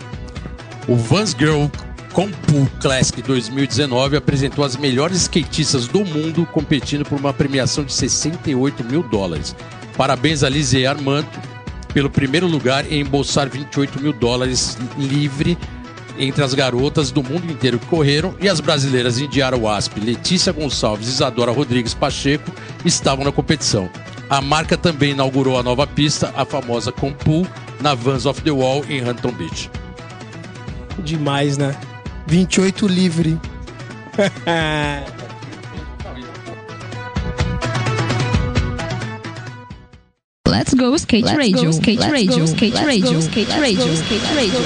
O Vans Girl Compu Classic 2019 apresentou as melhores skatistas do mundo competindo por uma premiação de 68 mil dólares. Parabéns a Lizzie Armando pelo primeiro lugar em embolsar 28 mil dólares livre entre as garotas do mundo inteiro que correram e as brasileiras Indiara Wasp, Letícia Gonçalves e Isadora Rodrigues Pacheco estavam na competição. A marca também inaugurou a nova pista, a famosa Compu, na Vans of the Wall em Hampton Beach.
Demais, né? 28 livre.
Let's go skate radio, skate radio, skate radio, skate radio, skate radio.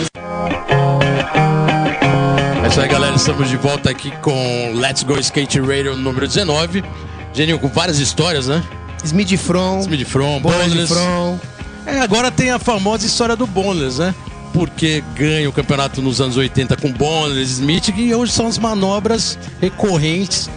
É isso aí, galera. Estamos de volta aqui com Let's Go Skate Radio número 19. Geninho, com várias histórias, né?
Smith From,
Smith From, Boneless.
From.
É, agora tem a famosa história do Boneless, né? Porque ganha o campeonato nos anos 80 com Boneless, Smith, e hoje são as manobras recorrentes.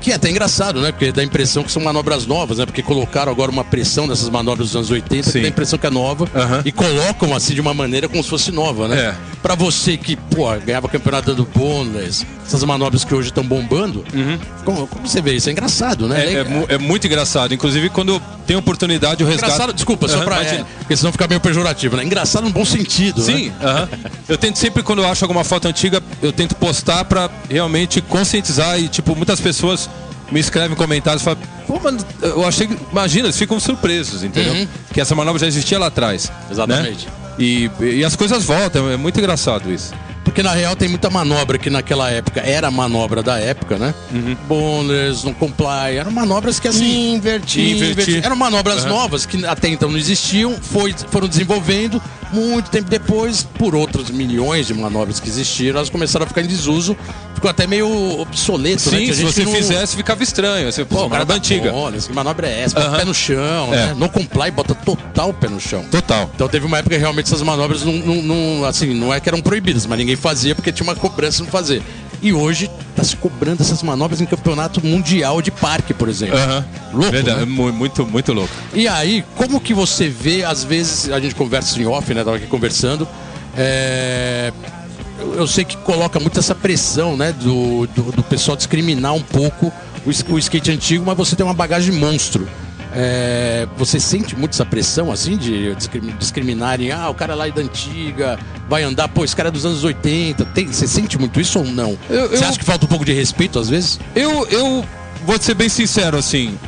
Que é até engraçado, né? Porque dá a impressão que são manobras novas, né? Porque colocaram agora uma pressão nessas manobras dos anos 80, que dá a impressão que é nova. E colocam assim de uma maneira como se fosse nova, né?
É.
Pra você que, pô, ganhava campeonato do Boneless, essas manobras que hoje estão bombando, como, como você vê isso? É engraçado, né?
Uhum. É, é é muito engraçado. Inclusive, quando tem oportunidade, o resgate.
Engraçado, desculpa, só
Aham,
pra.
imagina.
É, porque senão fica meio pejorativo, né? Engraçado no bom sentido,
Sim,
né?
aham. eu tento sempre, quando eu acho alguma foto antiga, eu tento postar pra realmente conscientizar e, tipo, muitas pessoas me escrevem comentários e falam, pô, mano, eu achei. Imagina, eles ficam surpresos, entendeu?
Uhum.
Que essa manobra já existia lá atrás.
Exatamente.
né? E, e as coisas voltam, é muito engraçado isso.
Porque na real tem muita manobra que naquela época era manobra da época, né?
Uhum.
Boners, não comply, eram manobras que assim.
Invertir.
Invertir.
Eram manobras novas que até então não existiam, foi, foram desenvolvendo. Muito tempo depois, por outros milhões de manobras que existiram, elas começaram a ficar em desuso. Ficou até meio obsoleto, né?
Sim,
a
se você
não-
fizesse, ficava estranho. Você,
Pô,
pô, manobra
tá
antiga.
Que manobra é essa? Bota
Aham.
pé no chão,
É.
né? Não comply, bota total pé no chão.
Total.
Então teve uma época que realmente essas manobras não, não- não- assim, não é que eram proibidas, mas ninguém fazia porque tinha uma cobrança não fazer. E hoje tá se cobrando essas manobras em campeonato mundial de parque, por exemplo.
Aham.
Louco,
Verdade,
né?
é mu- muito, muito louco.
E aí, como que você vê, às vezes, a gente conversa em off, né? Tava aqui conversando. é, Eu, sei que coloca muito essa pressão, né? Do, do, do pessoal discriminar um pouco o, o skate antigo, mas você tem uma bagagem monstro. É, você sente muito essa pressão, assim, de discrim- discriminarem, ah, o cara lá é da antiga, vai andar, pô, esse cara é dos anos 80. Tem, você sente muito isso ou não?
Eu-
Você
eu-
acha que falta um pouco de respeito, às vezes?
Eu, eu vou ser bem sincero, assim.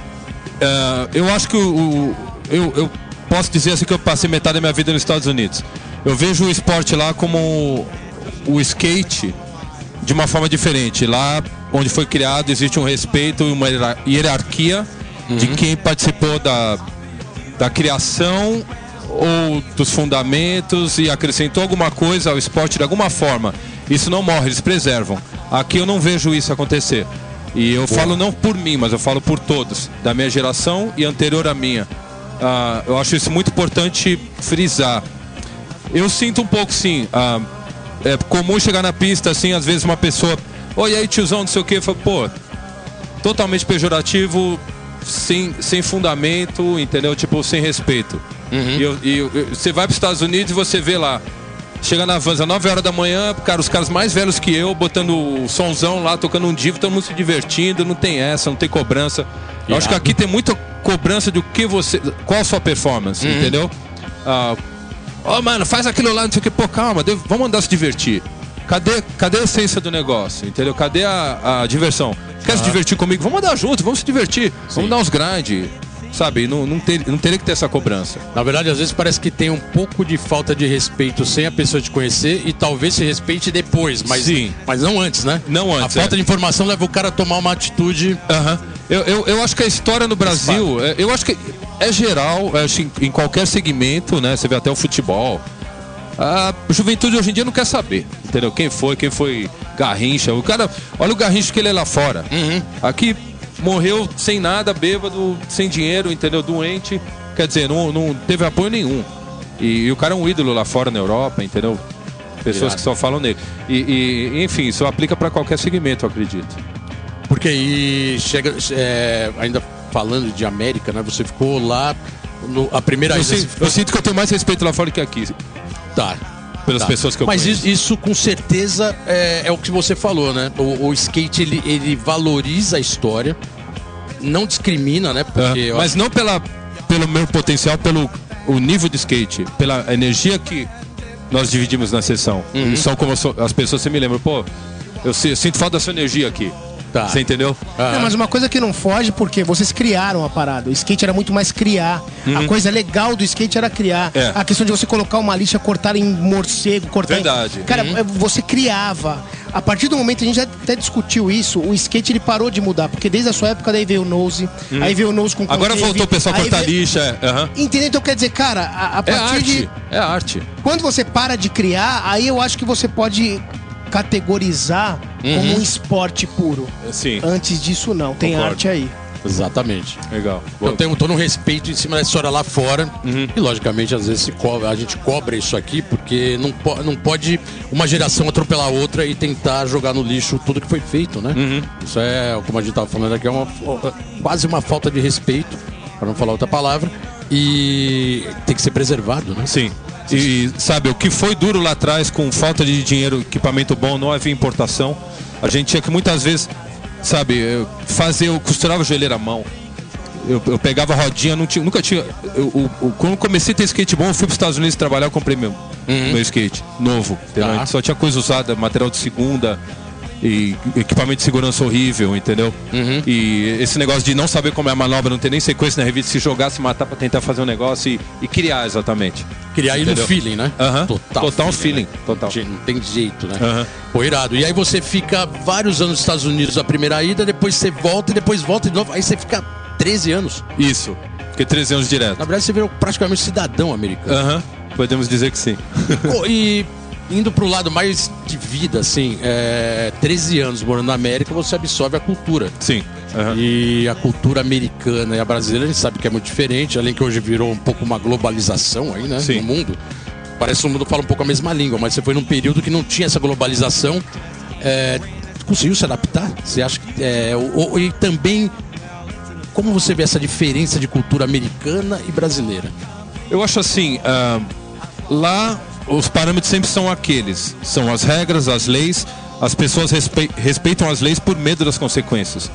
é, eu acho que o, o- eu, eu posso dizer assim que eu passei metade da minha vida nos Estados Unidos. Eu vejo o esporte lá como o, skate de uma forma diferente. Lá onde foi criado existe um respeito e uma hierar- de quem participou da, da criação ou dos fundamentos e acrescentou alguma coisa ao esporte de alguma forma. Isso não morre, eles preservam. Aqui eu não vejo isso acontecer. E eu falo não por mim, mas eu falo por todos, da minha geração e anterior à minha. Ah, eu acho isso muito importante frisar. Eu sinto um pouco sim. ah, é comum chegar na pista assim, às vezes uma pessoa, oi aí tiozão, não sei o que, eu falo, pô, totalmente pejorativo, sem, sem fundamento, entendeu? Tipo, sem respeito. E, eu- e você vai para os Estados Unidos e você vê lá, chega na Vans às 9 horas da manhã, cara, os caras mais velhos que eu, botando o somzão lá, tocando um divo, todo mundo se divertindo, não tem essa, não tem cobrança. Eu acho que aqui tem muita cobrança do que você. Qual a sua performance, entendeu? Ah, Ó, mano, faz aquilo lá, não sei o que. Pô, calma, vamos andar se divertir. Cadê, cadê a essência do negócio, entendeu? Cadê a, a diversão? Quer se divertir comigo? Vamos andar junto, vamos se divertir. Vamos dar uns grind, sabe? Não, não, ter, não teria que ter essa cobrança.
Na verdade, às vezes parece que tem um pouco de falta de respeito sem a pessoa te conhecer e talvez se respeite depois, mas,
Sim.
mas não antes, né?
Não antes,
A falta
é.
de informação leva o cara a tomar uma atitude.
Aham. Eu, eu, eu acho que a história no Brasil, é, eu acho que é geral, eu acho em, em qualquer segmento, né? Você vê até o futebol. A juventude hoje em dia não quer saber, entendeu? Quem foi, quem foi Garrincha. O cara, olha o Garrincha que ele é lá fora. Aqui morreu sem nada, bêbado, sem dinheiro, entendeu? Doente. Quer dizer, não, não teve apoio nenhum. E, e o cara é um ídolo lá fora na Europa, entendeu? Pessoas
Irado.
que só falam nele. E, e, enfim, isso aplica para qualquer segmento, eu acredito.
Porque aí chega. é, ainda falando de América, né? Você ficou lá. no- a primeira
Eu,
ficou-
eu sinto que eu tenho mais respeito lá fora que aqui,
Tá.
Pelas
Tá.
pessoas que eu
Mas
conheço.
isso, isso, com certeza é, é o que você falou, né? O, o skate ele, ele valoriza a história, não discrimina, né? Porque
É, mas não pela, pelo meu potencial, pelo o nível de skate, pela energia que nós dividimos na sessão.
Uhum.
São como as pessoas você me lembram, pô, eu, se- eu sinto falta da sua energia aqui.
Tá.
Você entendeu?
Ah.
Não, mas uma coisa que não foge, porque vocês criaram a parada. O skate era muito mais criar. A coisa legal do skate era criar.
É.
A questão de você colocar uma lixa, cortar em morcego, cortar
Verdade.
em... Cara, é, você criava. A partir do momento, a gente já até discutiu isso, o skate ele parou de mudar, porque desde a sua época daí veio o Nose, aí veio o Nose com
Hum. Agora
concave,
voltou o pessoal cortar
veio-
lixa. é, aham.
Entendeu? Então quer dizer, cara, a, a
É
partir
arte.
de.
É arte.
Quando você para de criar, aí eu acho que você pode categorizar como um esporte puro.
Sim,
Antes disso, não. Tem
Concordo.
arte aí.
Exatamente.
legal.
Eu tenho todo um respeito em cima da história lá fora. E logicamente, às vezes se cobra, a gente cobra isso aqui, porque não, po- não pode uma geração atropelar a outra e tentar jogar no lixo tudo que foi feito, né? Isso é, como a gente tava falando aqui, é uma, quase uma falta de respeito, para não falar outra palavra. E tem que ser preservado, né?
Sim. E sabe, o que foi duro lá atrás, com falta de dinheiro, equipamento bom, não havia importação. A gente tinha que muitas vezes, sabe, eu fazer, eu costurava o joelheiro à mão. Eu, eu pegava rodinha, não tinha, nunca tinha. eu- eu- quando comecei a ter skate bom, eu fui para os Estados Unidos trabalhar, eu comprei meu, meu skate novo.
Tá.
Só tinha coisa usada, material de segunda e equipamento de segurança horrível, entendeu? E esse negócio de não saber como é a manobra, não ter nem sequência na revista, se jogar, se matar para tentar fazer um negócio e, e criar exatamente.
Criar aí no feeling, né?
Aham. Total feeling,
né?
total.
Não tem jeito, né?
Aham.
Pô, irado. E aí você fica vários anos nos Estados Unidos a primeira ida, depois você volta e depois volta de novo. Aí você fica 13 anos.
Isso. Fiquei 13 anos direto.
Na verdade, você virou praticamente cidadão americano.
Aham. Podemos dizer que sim.
Pô, e indo pro lado mais de vida, assim, é, 13 anos morando na América, você absorve a cultura.
sim. Aham.
E a cultura americana e a brasileira, a gente sabe que é muito diferente, além que hoje virou um pouco uma globalização aí, né?
Sim.
No mundo. Parece que o mundo fala um pouco a mesma língua, mas você foi num período que não tinha essa globalização. É, conseguiu se adaptar? Você acha que. É, o- o- e também. Como você vê essa diferença de cultura americana e brasileira?
Eu acho assim, ah, lá os parâmetros sempre são aqueles. São as regras, as leis. As pessoas respe- respeitam as leis por medo das consequências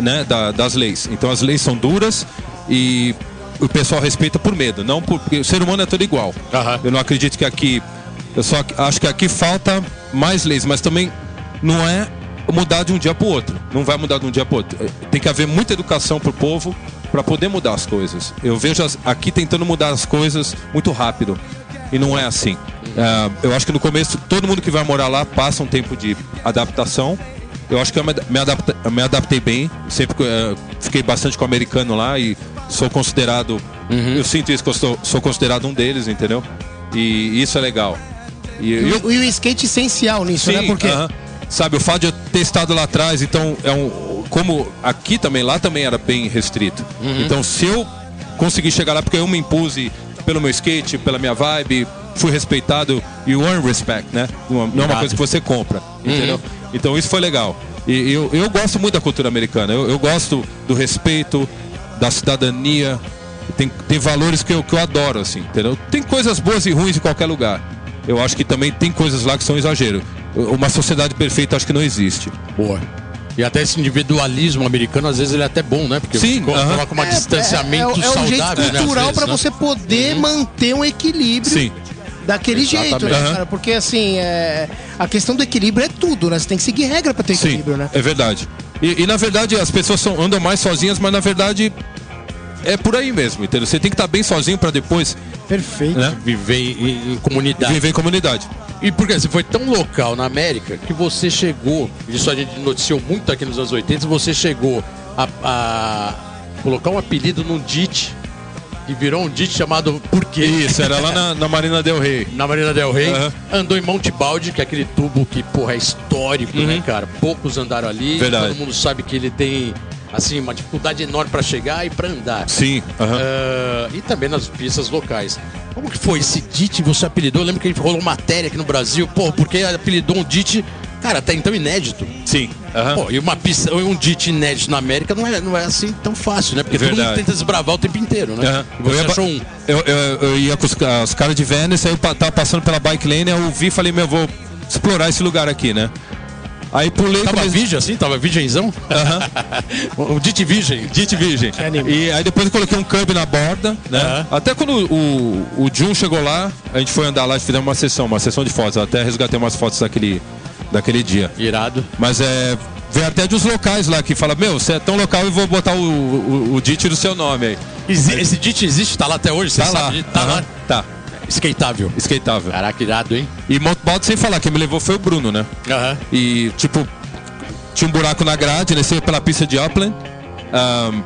né, da- das leis. Então as leis são duras e o pessoal respeita por medo, não por, porque o ser humano é todo igual.
Aham.
Eu não acredito que aqui. Eu só acho que aqui falta mais leis, mas também não é mudar de um dia para o outro. Não vai mudar de um dia para o outro. Tem que haver muita educação para o povo para poder mudar as coisas. Eu vejo as- aqui tentando mudar as coisas muito rápido. E não é assim. Ah, eu acho que no começo, todo mundo que vai morar lá passa um tempo de adaptação. Eu acho que eu me, adapta- me adaptei bem. Sempre eh, fiquei bastante com o americano lá e sou considerado. Eu sinto isso que eu sou, sou considerado um deles, entendeu? E isso é legal. E,
E,
eu,
o- e o skate essencial nisso, né? Porque
aham. Sabe, o fato de eu ter estado lá atrás, então, é um. Como aqui também, lá também era bem restrito.
Uhum.
Então, se eu conseguir chegar lá, porque eu me impus pelo meu skate, pela minha vibe, fui respeitado, you earn respect, né? Não, não é uma coisa que você compra, entendeu?
Uhum.
Então, isso foi legal. E eu, eu gosto muito da cultura americana. Eu, eu gosto do respeito, da cidadania. Tem, tem valores que eu, que eu adoro, assim, entendeu? Tem coisas boas e ruins em qualquer lugar. Eu acho que também tem coisas lá que são exagero. Uma sociedade perfeita acho que não existe.
Boa. E até esse individualismo americano, às vezes, ele é até bom, né? Porque
Sim,
ficou-
aham.
coloca um
é,
distanciamento
é, é, é um jeito
saudável, né?
cultural
vezes,
pra
né?
você poder manter um equilíbrio
Sim.
daquele
Exatamente.
jeito, né,
Aham.
cara? Porque assim, é... a questão do equilíbrio é tudo, né? Você tem que seguir regra pra ter
Sim,
equilíbrio, né?
é verdade. E, e, na verdade as pessoas são- andam mais sozinhas, mas na verdade é por aí mesmo, entendeu? Você tem que estar bem sozinho para depois
Perfeito.
né,
Viver em, em comunidade.
viver em comunidade.
E porque você foi tão local na América que você chegou, isso a gente noticiou muito aqui nos anos 80, você chegou a, a colocar um apelido num DIT e virou um DIT chamado Por quê?
Isso, era lá na, na Marina Del Rey.
Na Marina Del Rey,
Aham.
andou em Monte Balde, que é aquele tubo que, porra, é histórico, né, cara? Poucos andaram ali,
Uhum. Verdade.
todo mundo sabe que ele tem, assim, uma dificuldade enorme pra chegar e pra andar.
Sim.
Ah, e também nas pistas locais. Como que foi esse DIT você apelidou? Eu lembro que a gente rolou matéria aqui no Brasil, pô, porque apelidou um DIT, cara, até então inédito.
sim.
Pô, e uma pista, um DIT inédito na América não é, não é assim tão fácil, né? Porque todo mundo tenta desbravar o tempo inteiro, né? Você
Eu ia
achou um.
Eu, eu, eu ia com os, os caras de Venice, aí eu tava passando pela bike lane, eu vi e falei, meu, vou explorar esse lugar aqui, né? Aí pulei
Tava
comecei-
virgem assim? Tava virgenzão? um DIT virgem.
Dite virgem. E aí depois eu coloquei um câmbio na borda, né?
Aham.
Até quando o, o Jun chegou lá, a gente foi andar lá e fizemos uma sessão, uma sessão de fotos. Eu até resgatei umas fotos daquele, daquele dia.
Irado.
Mas é. Vem até de uns locais lá que fala, meu, você é tão local eu vou botar o, o, o Dite do seu nome aí.
Esse DIT existe? Tá lá até hoje? Você
Tá lá.
sabe? Tá
Aham.
lá.
Tá.
Skateável.
Skateável.
Caraca, irado, hein?
E mountain sem falar, quem me levou foi o Bruno, né?
Aham.
E, tipo, tinha um buraco na grade, descia pela pista de Upland, ahn,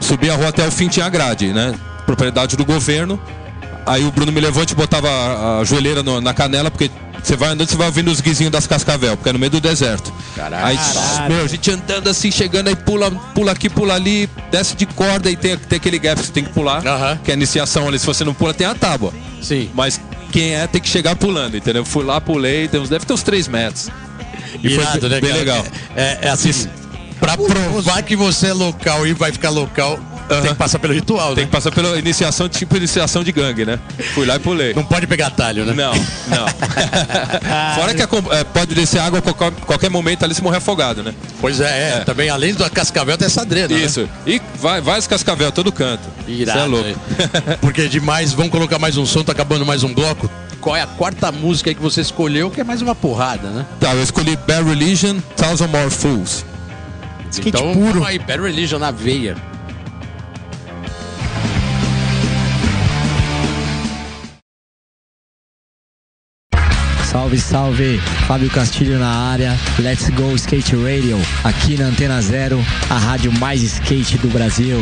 subia a rua até o fim, tinha a grade, né? Propriedade do governo. Aí o Bruno me levou, a gente botava a, a joelheira no- na canela, porque você vai andando, você vai ouvindo os guizinhos das cascavel, porque é no meio do deserto.
Caraca.
Aí, meu, a gente andando assim, chegando aí, pula, pula aqui, pula ali, desce de corda e tem, tem aquele gap que você tem que pular, que é a iniciação ali, se você não pula, tem a tábua.
Sim.
Mas quem é tem que chegar pulando, entendeu? Fui lá, pulei, tem uns- deve ter uns 3 metros. E
Irado,
foi
né,
bem
cara?
legal.
É, é assim, pra provar que você é local e vai ficar local, tem que passar pelo ritual,
Tem
né?
que passar pela iniciação, tipo iniciação de gangue, né? Fui lá e pulei.
Não pode pegar atalho, né?
Não, não. Fora que a é, pode descer água a qualquer, qualquer momento ali se morrer afogado, né?
Pois é, é, Também, além do cascavel, tem essa drena, né?
Isso. E vai, vai cascavel, todo canto.
Irado.
Cê é louco.
Porque demais, vamos colocar mais um som, tá acabando mais um bloco. Qual é a quarta música aí que você escolheu, que é mais uma porrada, né?
Tá, eu escolhi Bad Religion, Thousand More Fools.
Skate
então,
puro.
aí, Bad Religion na veia.
Salve, salve! Fábio Castilho na área. Let's go Skate Radio. Aqui na Antena Zero, a rádio mais skate do Brasil.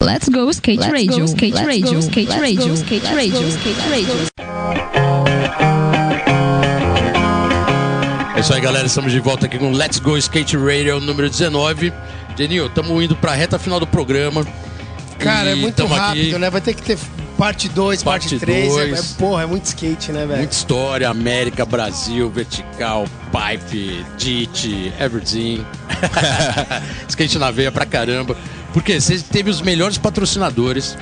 Let's go skate radio, skate radio, skate radio, skate radio, skate radio.
É isso aí, galera. Estamos de volta aqui com Let's Go Skate Radio número 19. Geninho, estamos indo pra reta final do programa.
Cara, é muito rápido,
aqui.
né? Vai ter que ter parte 2, parte
Parte
3. É, é- porra, é muito skate, né, velho?
Muita história, América, Brasil, Vertical, Pipe, DIT, Everything. Skate na veia pra caramba. Porque você teve os melhores patrocinadores.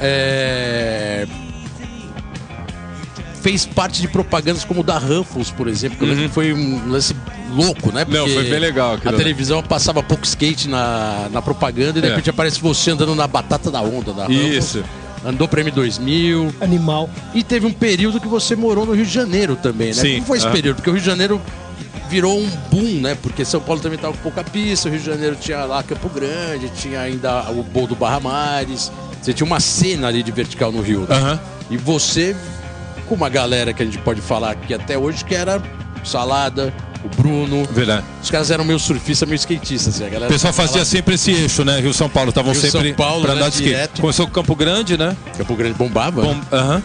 é, Fez parte de propagandas como o da Ruffles, por exemplo. que que foi um lance louco, né?
Uhum. Não, foi bem legal aquilo
A televisão passava pouco skate na, na propaganda e de
É.
repente aparece você andando na batata da onda da.
Isso.
Andou pra M2000.
Animal.
E teve um período que você morou no Rio de Janeiro também, né?
Sim,
Como foi esse
é.
período? Porque o Rio de Janeiro virou um boom, né? Porque São Paulo também tava com pouca pista, o Rio de Janeiro tinha lá Campo Grande, tinha ainda o Bowl do Barra Mares. Você tinha uma cena ali de vertical no Rio. né?
Aham.
E você, com uma galera que a gente pode falar aqui até hoje, que era Salada, o Bruno.
Verdade.
Os caras eram meio surfistas, meio skatistas. Assim, a galera
O pessoal fazia sempre esse eixo, né? Rio São Paulo, estavam sempre
São Paulo,
pra
né,
andar de skate.
direto.
Começou com Campo Grande, né?
Campo Grande bombava,
Bom,
né?
aham.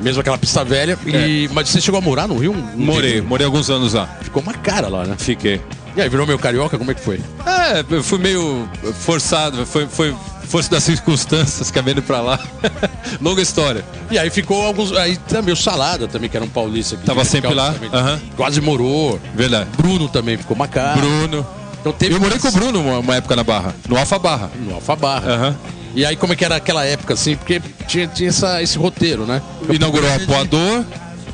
mesmo aquela pista velha. E... Mas você chegou a morar no Rio? Um
Morei,
dia?
morei alguns anos lá.
Ficou uma cara lá, né?
Fiquei.
E aí, virou meu carioca? Como é que foi?
É, eu fui meio forçado, foi, foi força das circunstâncias, acabei indo pra lá. Longa história.
E aí ficou alguns. Aí também o Salada também, que era um paulista. aqui de
Tava sempre lá,
também.
aham.
Quase morou.
Verdade.
Bruno também ficou uma cara.
Bruno.
Então teve
Eu morei com o Bruno uma, uma época na Barra, no Alfa Barra.
No Alfa Barra.
Aham.
E aí, como é que era aquela época, assim? Porque tinha, tinha essa, esse roteiro, né?
Inaugurou a Poador,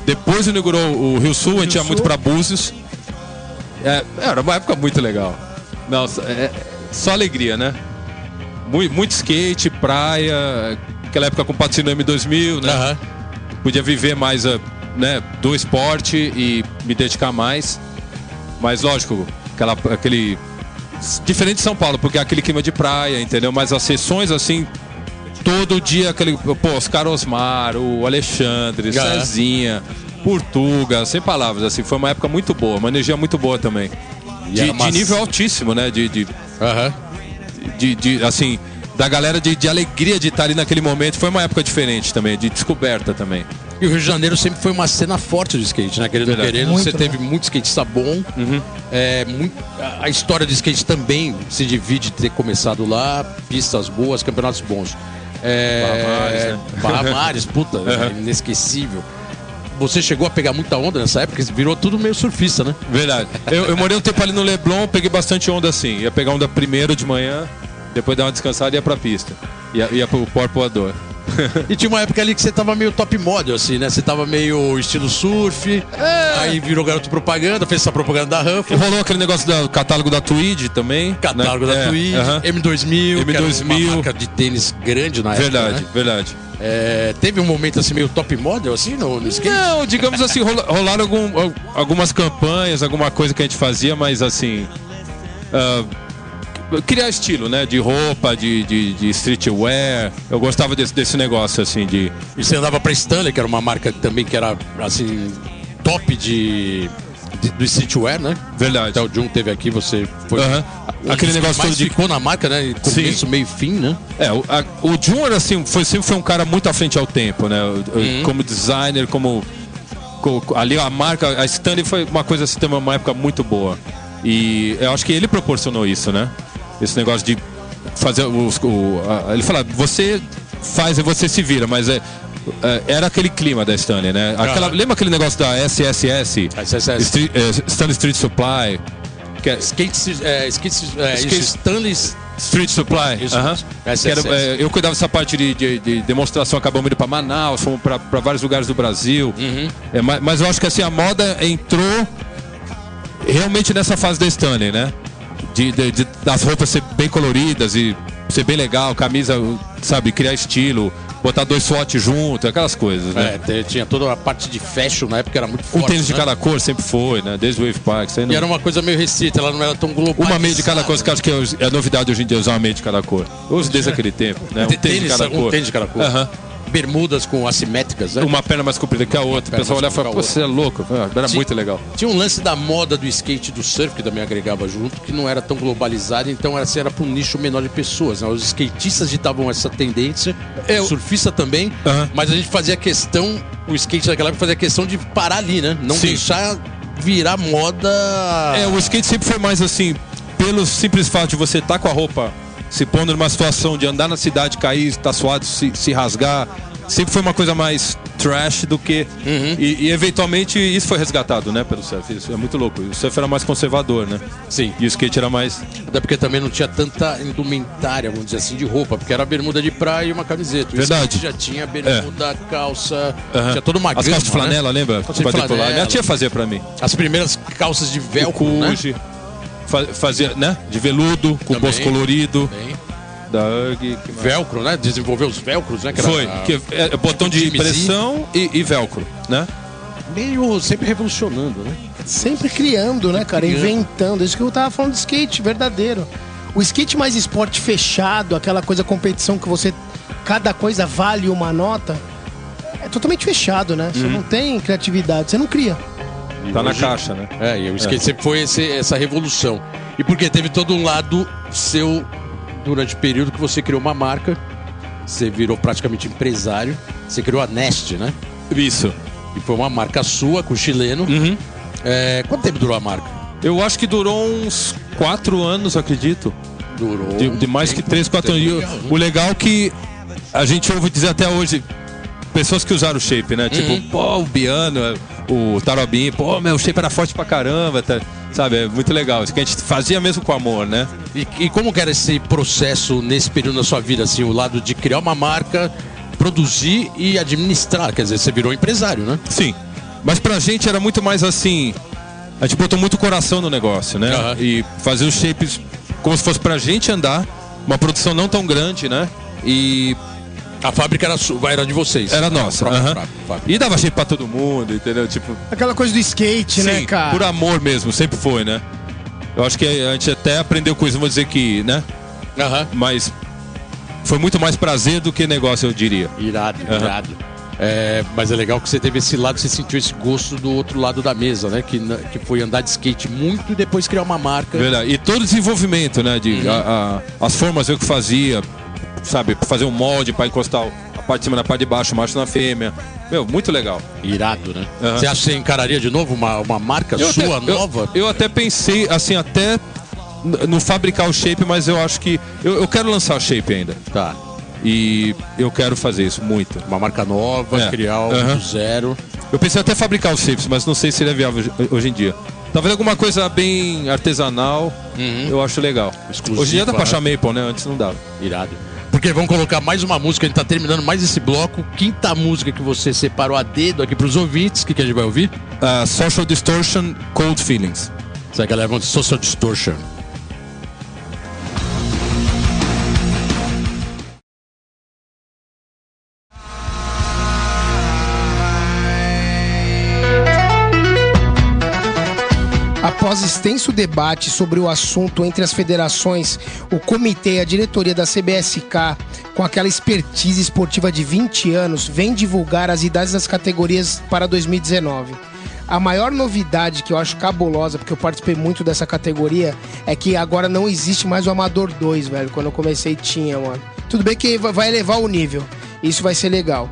depois inaugurou o Rio Sul, a gente ia muito pra Búzios. É, era uma época muito legal. Nossa, é, só alegria, né? Muito, muito skate, praia, aquela época com patrocínio M2000, né? Podia viver mais eh, né, do esporte e me dedicar mais. Mas lógico, aquela, aquele. Diferente de São Paulo, porque é aquele clima de praia, entendeu? Mas as sessões assim, todo dia aquele. Pô, Oscar Osmar, o Alexandre,
Aham.
Cezinha, Portuga, sem palavras, assim, foi uma época muito boa, uma energia muito boa também.
E
De,
era
de nível altíssimo, né? De, de,
Aham.
de, de, assim, da galera de, de alegria de estar ali naquele momento. Foi uma época diferente também, de descoberta também.
E o Rio de Janeiro sempre foi uma cena forte de skate, né? Querendo
Verdade.
querendo,
Muito,
você
né?
teve muito skatista bom. É, muito- a- história do skate também se divide de ter começado lá, pistas boas, campeonatos bons. É,
Barra Mares, né?
Barra Mares, puta, é inesquecível. Você chegou a pegar muita onda nessa época? Virou tudo meio surfista, né?
Verdade. Eu, eu morei um tempo ali no Leblon, peguei bastante onda assim. Ia pegar onda primeiro de manhã, depois dar uma descansada e ia pra pista. Ia, ia pro pó voador.
E tinha uma época ali que você tava meio top model, assim, né? Você tava meio estilo surf, aí virou garoto propaganda, fez essa propaganda da Ruffles.
rolou aquele negócio do catálogo da Tweed também.
Catálogo
né?
da
É,
Tweed,
aham.
M2000, que era
M2000.
uma marca de tênis grande na época,
Verdade,
né?
verdade.
É, teve um momento assim meio top model, assim, no, no skate?
Não, digamos assim, rola- rolaram algum- al- algumas campanhas, alguma coisa que a gente fazia, mas assim. ah, criar estilo, né? De roupa, de, de, de streetwear. Eu gostava desse, desse negócio, assim, de.
E você andava pra Stanley, que era uma marca também que era, assim, top de, do streetwear, né?
Verdade.
Até o Jun teve aqui, você foi...
Aham.
um
Aquele negócio
mais
todo de-
ficou na marca, né? Começo,
Sim.
meio fim, né?
É, o, a, o Jun era assim, foi, sempre foi um cara muito à frente ao tempo, né? O- Como designer, como. co- co- ali a marca, a Stanley foi uma coisa assim, também uma época muito boa. E eu acho que ele proporcionou isso, né? Esse negócio de fazer os. O, a- ele fala, você faz e você se vira, mas é. é, Era aquele clima da Stanley, né? Aquela. Lembra aquele negócio da SSS?
SSS.
Street, é, Stanley Street Supply? Que é,
Skate, é, é, Stanley...
Street Supply.
Isso. SSS.
Que era, eu cuidava dessa parte de, de- de demonstração, acabamos indo para Manaus, fomos para vários lugares do Brasil.
Uhum.
Mas, mas eu acho que assim, a moda entrou realmente nessa fase da Stanley, né? De, de- de- das roupas ser bem coloridas e ser bem legal, camisa, sabe, criar estilo, botar dois SWAT junto, aquelas coisas, né?
É, tinha toda a parte de fashion na época, era muito
Um
forte,
tênis de
né?
cada cor sempre foi, né? Desde o Wave Park. não-
E era uma coisa meio restrita, ela não era tão global.
Uma meia de cada cor, que acho que é a novidade hoje em dia, usar uma meia de cada cor. Uso desde aquele tempo, né? Um tênis de cada
um
cor.
tênis de cada cor.
Aham.
Bermudas com assimétricas, né?
Uma perna mais comprida que a outra. O pessoal olhava e falava, pô, você é louco. Era
Sim.
muito legal.
Tinha um lance da moda do skate do surf, que também agregava junto, que não era tão globalizado, então era, assim, era para um nicho menor de pessoas. né? Os skatistas ditavam essa tendência,
Eu-
o surfista também, mas a gente fazia questão, o skate daquela época fazia questão de parar ali, né? Não
Sim.
deixar virar moda.
É, o skate sempre foi mais assim, pelo simples fato de você estar com a roupa se pondo numa situação de andar na cidade, cair, estar suado, se, se rasgar. Sempre foi uma coisa mais trash do que.
Uhum.
E, e, eventualmente isso foi resgatado, né, pelo surf. Isso é muito louco. O surf era mais conservador, né?
Sim.
E o skate era mais.
Até porque também não tinha tanta indumentária, vamos dizer assim, de roupa, porque era bermuda de praia e uma camiseta. O
Verdade.
skate já tinha bermuda, calça,
Aham.
tinha toda uma
As
gama,
calças de flanela,
né?
lembra?
Calça de flanela.
Minha tia fazia pra mim.
As primeiras calças de
O
velcro, né?
Cuge. fa- Fazia, né? De veludo, com
Também.
bolso colorido.
Bem.
Da mais?
Velcro, né? Desenvolveu os velcros, né? Que era
Foi, que é, é botão de pressão e, e velcro, né?
meio sempre revolucionando, né?
Sempre criando, né, cara?
Criando.
Inventando. Isso que eu tava falando de skate, verdadeiro. O skate mais esporte fechado, aquela coisa competição que você. Cada coisa vale uma nota. É totalmente fechado, né?
Uhum.
Você não tem criatividade, você não cria.
Tá na
hoje-
caixa, né?
É, e o skate sempre foi esse- essa revolução. E porque teve todo um lado seu durante o período que você criou uma marca, você virou praticamente empresário, você criou a Nest, né?
Isso.
E foi uma marca sua com o chileno.
Uhum.
É, quanto tempo durou a marca?
Eu acho que durou uns quatro anos, acredito.
Durou.
De, de mais que três, quatro anos. O-
Legal,
o legal é que a gente ouve dizer até hoje, pessoas que usaram o shape, né? Tipo, pô, o Biano, o Tarobin, pô, meu, o shape era forte pra caramba, tá? sabe? É muito legal. Isso que a gente fazia mesmo com amor, né?
E, e como que era esse processo nesse período da sua vida, assim, o lado de criar uma marca, produzir e administrar? Quer dizer, você virou empresário, né?
Sim. Mas pra gente era muito mais assim. A gente botou muito coração no negócio, né?
Aham.
E fazer os shapes como se fosse pra gente andar. Uma produção não tão grande, né? E
A fábrica era, sua, era de vocês.
era nossa.
própria fá- fábrica.
E dava shape pra todo mundo, entendeu? Tipo,
Aquela coisa do skate, né,
sim,
cara?
por amor mesmo, sempre foi, né? Eu acho que a gente até aprendeu com isso, não vou dizer que, né?
Aham.
Mas foi muito mais prazer do que negócio, eu diria.
Irado,
Aham.
irado. É, mas é legal que você teve esse lado, você sentiu esse gosto do outro lado da mesa, né? Que, que foi andar de skate muito e depois criar uma marca.
Verdade. E todo o desenvolvimento, né? De,
Uhum.
a- a- as formas eu que fazia, sabe? Fazer um molde para encostar a parte de cima na parte de baixo, o macho na fêmea. Meu, muito legal.
Irado, né?
Aham.
Você acha que você encararia de novo uma, uma marca
Eu
sua,
até, eu-
nova?
Eu, até pensei, assim, até no fabricar o shape, mas eu acho que. Eu, eu quero lançar o shape ainda.
Tá.
E eu quero fazer isso muito.
Uma marca nova,
É.
criar um
Aham.
do zero.
Eu pensei até fabricar os shapes, mas não sei se ele é viável hoje- em dia. Talvez alguma coisa bem artesanal, eu acho legal.
Uhum. Exclusiva,
hoje em dia dá pra achar Maple, né? Antes não dava.
Irado. Porque vamos colocar mais uma música, a gente tá terminando mais esse bloco. Quinta música que você separou a dedo aqui pros ouvintes. O que, que a gente vai ouvir?
Uh, Social Distortion, Cold Feelings.
Essa galera vão de Social Distortion.
Extenso debate sobre o assunto entre as federações, o comitê e a diretoria da CBSK, com aquela expertise esportiva de 20 anos, vem divulgar as idades das categorias para 2019. A maior novidade que eu acho cabulosa, porque eu participei muito dessa categoria, é que agora não existe mais o Amador 2, velho. Quando eu comecei tinha, mano. Tudo bem que vai elevar o nível. Isso vai ser legal.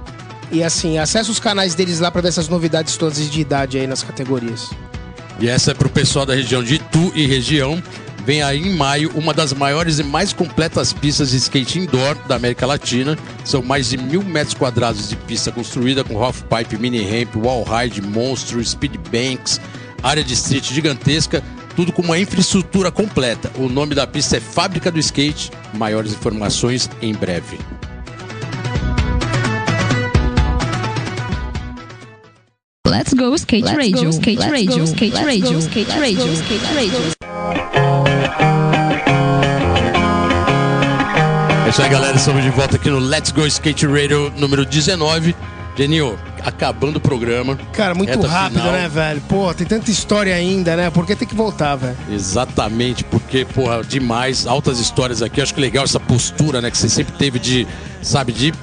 E assim, acessa os canais deles lá para ver essas novidades todas de idade aí nas categorias.
E essa é pro pessoal da região de Itu e região. Vem aí em maio uma das maiores e mais completas pistas de skate indoor da América Latina. São mais de mil metros quadrados de pista construída com half-pipe, mini-ramp, wall-ride, monstro, speed banks, área de street gigantesca, tudo com uma infraestrutura completa. O nome da pista é Fábrica do Skate. Maiores informações em breve.
Let's go skate
Let's
radio,
go,
skate
let's
radio,
go,
skate
let's
radio,
go,
skate
let's
radio,
go,
skate radio.
É isso aí, galera. Estamos de volta aqui no Let's Go Skate Radio número 19. Genil, acabando o programa.
Cara, muito rápido,
final.
né, velho? Pô, tem tanta história ainda, né? Por que tem que voltar, velho?
Exatamente, porque, porra, demais, altas histórias aqui. Acho que legal essa postura, né, que você sempre teve de, sabe, de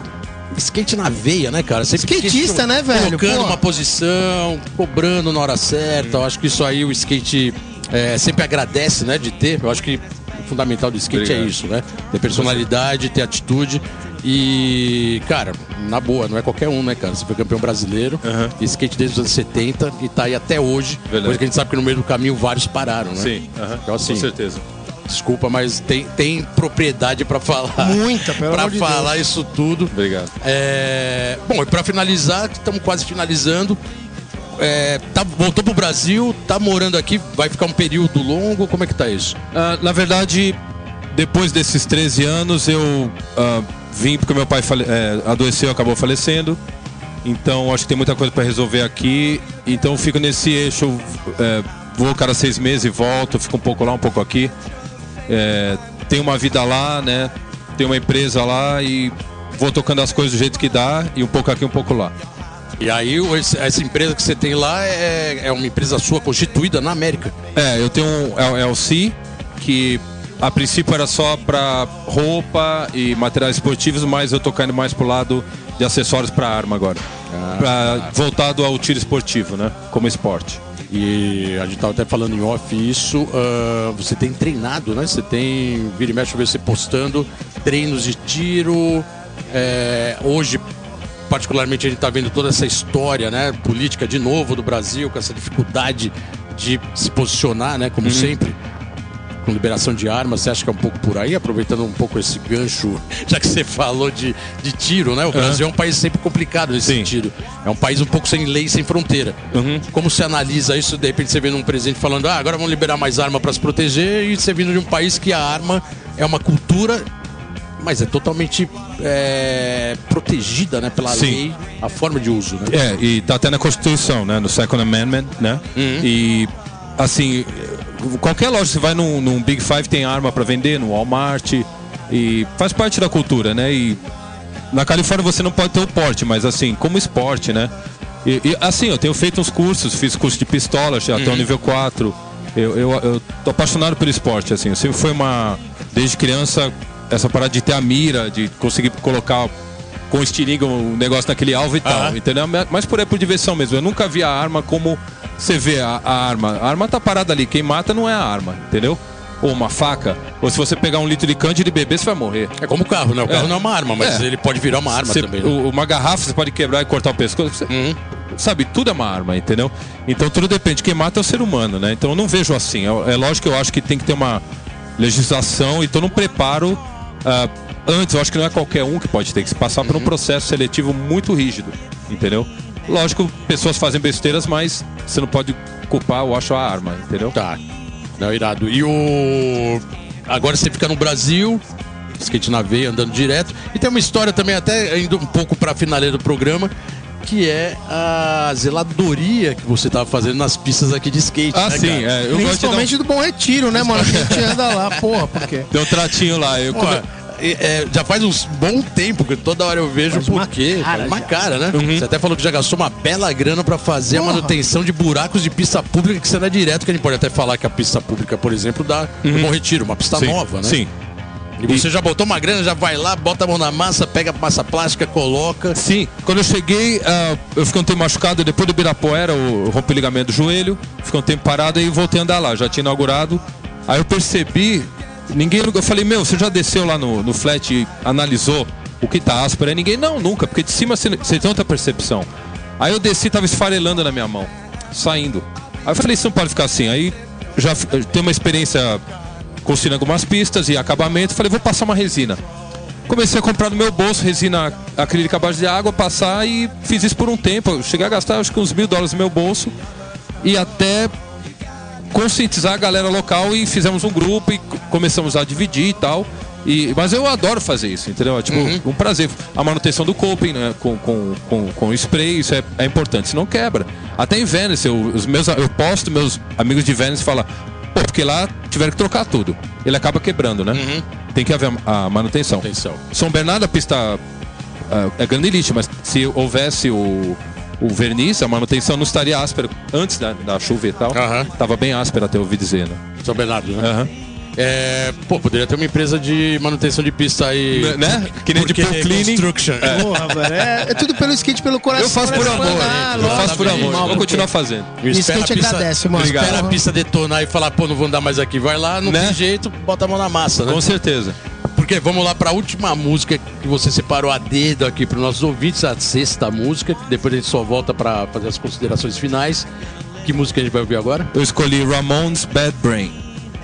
skate na veia, né, cara? Sempre
Skatista, né, velho?
Colocando
Pô.
uma posição, cobrando na hora certa. Eu acho que isso aí o skate é, sempre agradece, né, de ter. Eu acho que o fundamental do skate
Obrigado.
é isso, né? Ter personalidade, ter atitude. E, cara, na boa, não é qualquer um, né, cara? Você foi campeão brasileiro, de skate desde os anos 70 e tá aí até hoje.
Verdade.
Coisa que a gente sabe que no meio do caminho vários pararam, né?
Sim, aham,
Então, assim,
com certeza.
Desculpa, mas tem, tem propriedade pra falar.
Muita, pelo amor de
falar
Deus.
isso tudo.
Obrigado.
É, Bom, e pra finalizar, estamos quase finalizando. É, tá, voltou pro Brasil, tá morando aqui, vai ficar um período longo, como é que tá isso?
Ah, na verdade, depois desses 13 anos, eu ah, vim porque meu pai fale- é, adoeceu, acabou falecendo. Então, acho que tem muita coisa para resolver aqui. Então, eu fico nesse eixo. é, vou cada seis meses e volto, fico um pouco lá, um pouco aqui. É, tenho uma vida lá, né? Tenho uma empresa lá e vou tocando as coisas do jeito que dá e um pouco aqui, um pouco lá.
E aí, essa empresa que você tem lá é, é uma empresa sua constituída na América.
É, eu tenho um LLC que a princípio era só para roupa e materiais esportivos, mas eu tô caindo mais pro lado de acessórios para arma agora. Pra- voltado ao tiro esportivo, né? Como esporte.
E a gente tava até falando em off isso. ah, você tem treinado, né? Você tem. Vira e mexe, você postando treinos de tiro. É, hoje, particularmente, a gente tá vendo toda essa história, né? Política de novo do Brasil, com essa dificuldade de se posicionar, né? Como sempre. Com liberação de armas, você acha que é um pouco por aí? Aproveitando um pouco esse gancho, já que você falou de, de tiro, né? O Brasil é um país sempre complicado nesse
Sim.
sentido. É um país um pouco sem lei, sem fronteira.
Uhum.
Como você analisa isso? De repente você vê num presidente falando, ah, agora vamos liberar mais arma para se proteger, e você vindo de um país que a arma é uma cultura, mas é totalmente é, protegida né, pela
Sim.
lei, a forma de uso. Né?
É, e tá até na Constituição, né? No Second Amendment, né? E, assim, qualquer loja, você vai num, num Big Five, tem arma para vender, no Walmart, e faz parte da cultura, né? E na Califórnia você não pode ter o porte, mas assim, como esporte, né? E, e, assim, eu tenho feito uns cursos, fiz curso de pistola já até o nível 4. Eu, eu, eu tô apaixonado pelo esporte, assim. Eu sempre foi uma. Desde criança, essa parada de ter a mira, de conseguir colocar com estilingue um negócio naquele alvo e tal,
Aham.
entendeu? Mas por aí por diversão mesmo. Eu nunca vi a arma como você vê a, a arma. A arma tá parada ali. Quem mata não é a arma, entendeu? Ou uma faca. Ou se você pegar um litro de cândido de bebê, você vai morrer.
É como o carro, né? O carro
É.
não é uma arma, mas
É.
ele pode virar uma arma
Você-
também. Né?
uma garrafa você pode quebrar e cortar o pescoço. Você-
Uhum.
Sabe, tudo é uma arma, entendeu? Então tudo depende. Quem mata é o ser humano, né? Então eu não vejo assim. É, é lógico que eu acho que tem que ter uma legislação e tô num preparo. ah, antes, eu acho que não é qualquer um que pode ter que se passar
Uhum.
por um processo seletivo muito rígido, entendeu? Lógico, pessoas fazem besteiras, mas você não pode culpar, eu acho, a arma, entendeu?
Tá. Não, irado. E o. Agora você fica no Brasil, skate na veia, andando direto. E tem uma história também, até indo um pouco pra finaleira do programa, que é a zeladoria que você tava fazendo nas pistas aqui de skate.
Ah,
né,
sim, é, eu gosto de dar um-
Principalmente do Bom Retiro, né, mano? A gente anda lá, porra, por quê?
Tem um tratinho lá. Eu, come-
é, já faz um bom tempo que toda hora eu vejo
Faz
por
uma
quê.
cara
uma
já.
cara, né? Você até falou que já gastou uma bela grana pra fazer a
Porra.
manutenção de buracos de pista pública que você dá direto, que a gente pode até falar que a pista pública, por exemplo, dá no Bom Retiro, uma pista
Sim,
nova, né?
Sim.
E você já botou uma grana, já vai lá, bota a mão na massa, pega a massa plástica, coloca.
Sim, quando eu cheguei, ah, eu fiquei um tempo machucado, depois do Ibirapuera, eu rompi o ligamento do joelho, fiquei um tempo parado e voltei a andar lá, já tinha inaugurado. Aí eu percebi, ninguém, eu falei, meu, você já desceu lá no, no flat e analisou o que tá áspero? Aí ninguém, não, nunca, porque de cima você, você tem outra percepção. Aí eu desci, tava esfarelando na minha mão, saindo. Aí eu falei, isso não pode ficar assim. Aí já tenho uma experiência construindo algumas pistas e acabamento, falei, vou passar uma resina. Comecei a comprar no meu bolso resina acrílica base de água, passar e fiz isso por um tempo. Eu cheguei a gastar acho que uns mil dólares no meu bolso e até conscientizar a galera local e fizemos um grupo e começamos a dividir e tal. E, mas eu adoro fazer isso, entendeu? É tipo um prazer. A manutenção do coping, né? Com, com, com, com spray, isso é, é importante, senão quebra. Até em Venice, eu, os meus, eu posto, meus amigos de Venice falam, pô, porque lá tiveram que trocar tudo. Ele acaba quebrando, né? Tem que haver a, a manutenção.
Atenção.
São Bernardo, a pista ah, é granilite, mas se houvesse o, o verniz, a manutenção não estaria áspera antes da, da chuva e tal.
Aham.
Tava bem áspera até ouvi dizer, né?
São Bernardo, né?
Aham.
É, pô, poderia ter uma empresa de manutenção de pista aí.
Né? Que nem de
Porque
pool cleaning.
Construction.
Porra, velho. É, é tudo pelo skate, pelo coração.
Eu faço por amor,
Ah,
eu faço por amor. Vou continuar fazendo.
E
a gente
pista,
agradece, mano.
espera
Porra.
a pista detonar e falar, pô, não vou andar mais aqui. Vai lá, não
Né?
tem jeito, bota a mão na massa, né?
Com certeza.
Vamos lá pra última música que você separou a dedo aqui para nossos ouvintes, a sexta música, que depois a gente só volta pra fazer as considerações finais. Que música a gente vai ouvir agora?
Eu escolhi Ramones Bad Brain.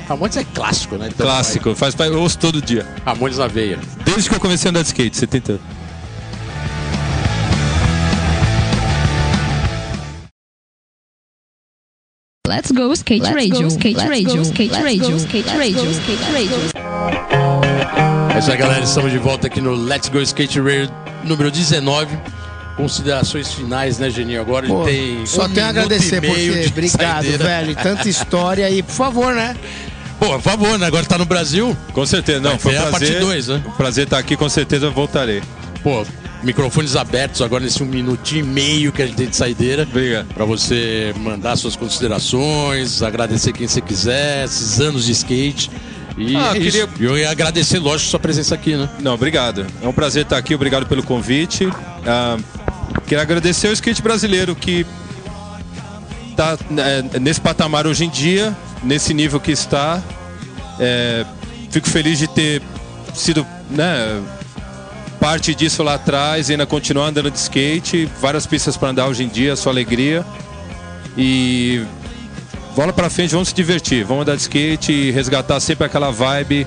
Ramones é clássico, né? Então,
Clássico. Faz, eu ouço todo dia.
Ramones na veia.
Desde que eu comecei a andar de skate, 70.
Let's go skate radio, skate radio, skate radio, skate radio, skate radio.
É isso aí, galera. Estamos de volta aqui no Let's Go Skate Radio número 19. Considerações finais, né, Geninho? Agora
Pô,
tem.
só
um
tenho a agradecer por você.
de
Obrigado,
saideira.
velho. Tanta história e, por favor, né?
Pô, por favor, né? Agora tá no Brasil.
Com certeza. Não,
Vai
foi um
a parte
prazer.
dois, né?
Prazer estar aqui, com certeza eu voltarei.
Pô, microfones abertos agora nesse um minutinho e meio que a gente tem de saideira.
Obrigado.
Pra você mandar suas considerações, agradecer quem você quiser, esses anos de skate. E
Ah,
é
queria-
eu ia agradecer, lógico, sua presença aqui, né?
Não, obrigado. É um prazer estar aqui, obrigado pelo convite. Ah, quero agradecer ao skate brasileiro que está nesse patamar hoje em dia, nesse nível que está. É, fico feliz de ter sido né, parte disso lá atrás e ainda continuar andando de skate. Várias pistas para andar hoje em dia, sua alegria. E bola pra frente, vamos se divertir, vamos andar de skate e resgatar sempre aquela vibe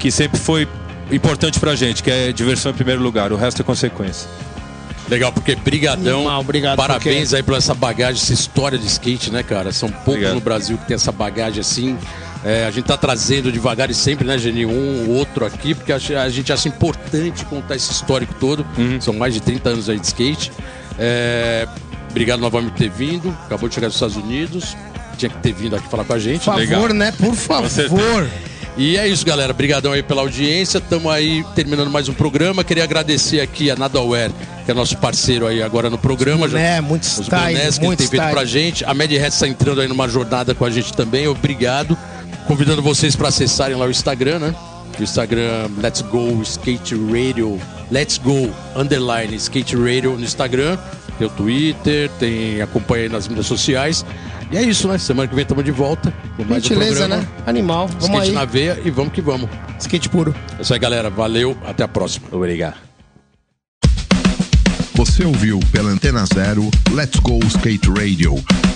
que sempre foi importante pra gente, que é diversão em primeiro lugar, o resto é consequência.
Legal, porque brigadão.
Animal, obrigado,
Parabéns aí por essa bagagem, essa história de skate, né, cara? São poucos
Obrigado.
no Brasil que tem essa bagagem assim. É, a gente tá trazendo devagar e sempre, né, Geni, um ou outro aqui, porque a gente- a gente acha importante contar esse histórico todo.
Uhum.
São mais de 30 anos aí de skate. É, obrigado novamente por ter vindo. Acabou de chegar dos Estados Unidos. Tinha que ter vindo aqui falar com a gente.
Por favor,
Legal.
né? Por favor.
E é isso, galera. Obrigadão aí pela audiência. Estamos aí terminando mais um programa. Queria agradecer aqui a Nadaware, que é nosso parceiro aí agora no programa. Já-
É, muito
os
style,
bonés que
muito
tem feito
style.
pra gente. A Mad Hat está entrando aí numa jornada com a gente também. Obrigado. Convidando vocês para acessarem lá o Instagram, né? O Instagram Let's Go Skate Radio. Let's Go Underline Skate Radio no Instagram. Tem o Twitter, tem acompanha aí nas mídias sociais. E é isso, né? Semana que vem estamos de volta. Com mais um
Gentileza,
programa.
né? Animal. Vamos
Skate
aí.
na veia e vamos que vamos.
Skate puro.
É isso aí, galera. Valeu. Até a próxima.
Obrigado.
Você ouviu pela Antena Zero Let's Go Skate Radio.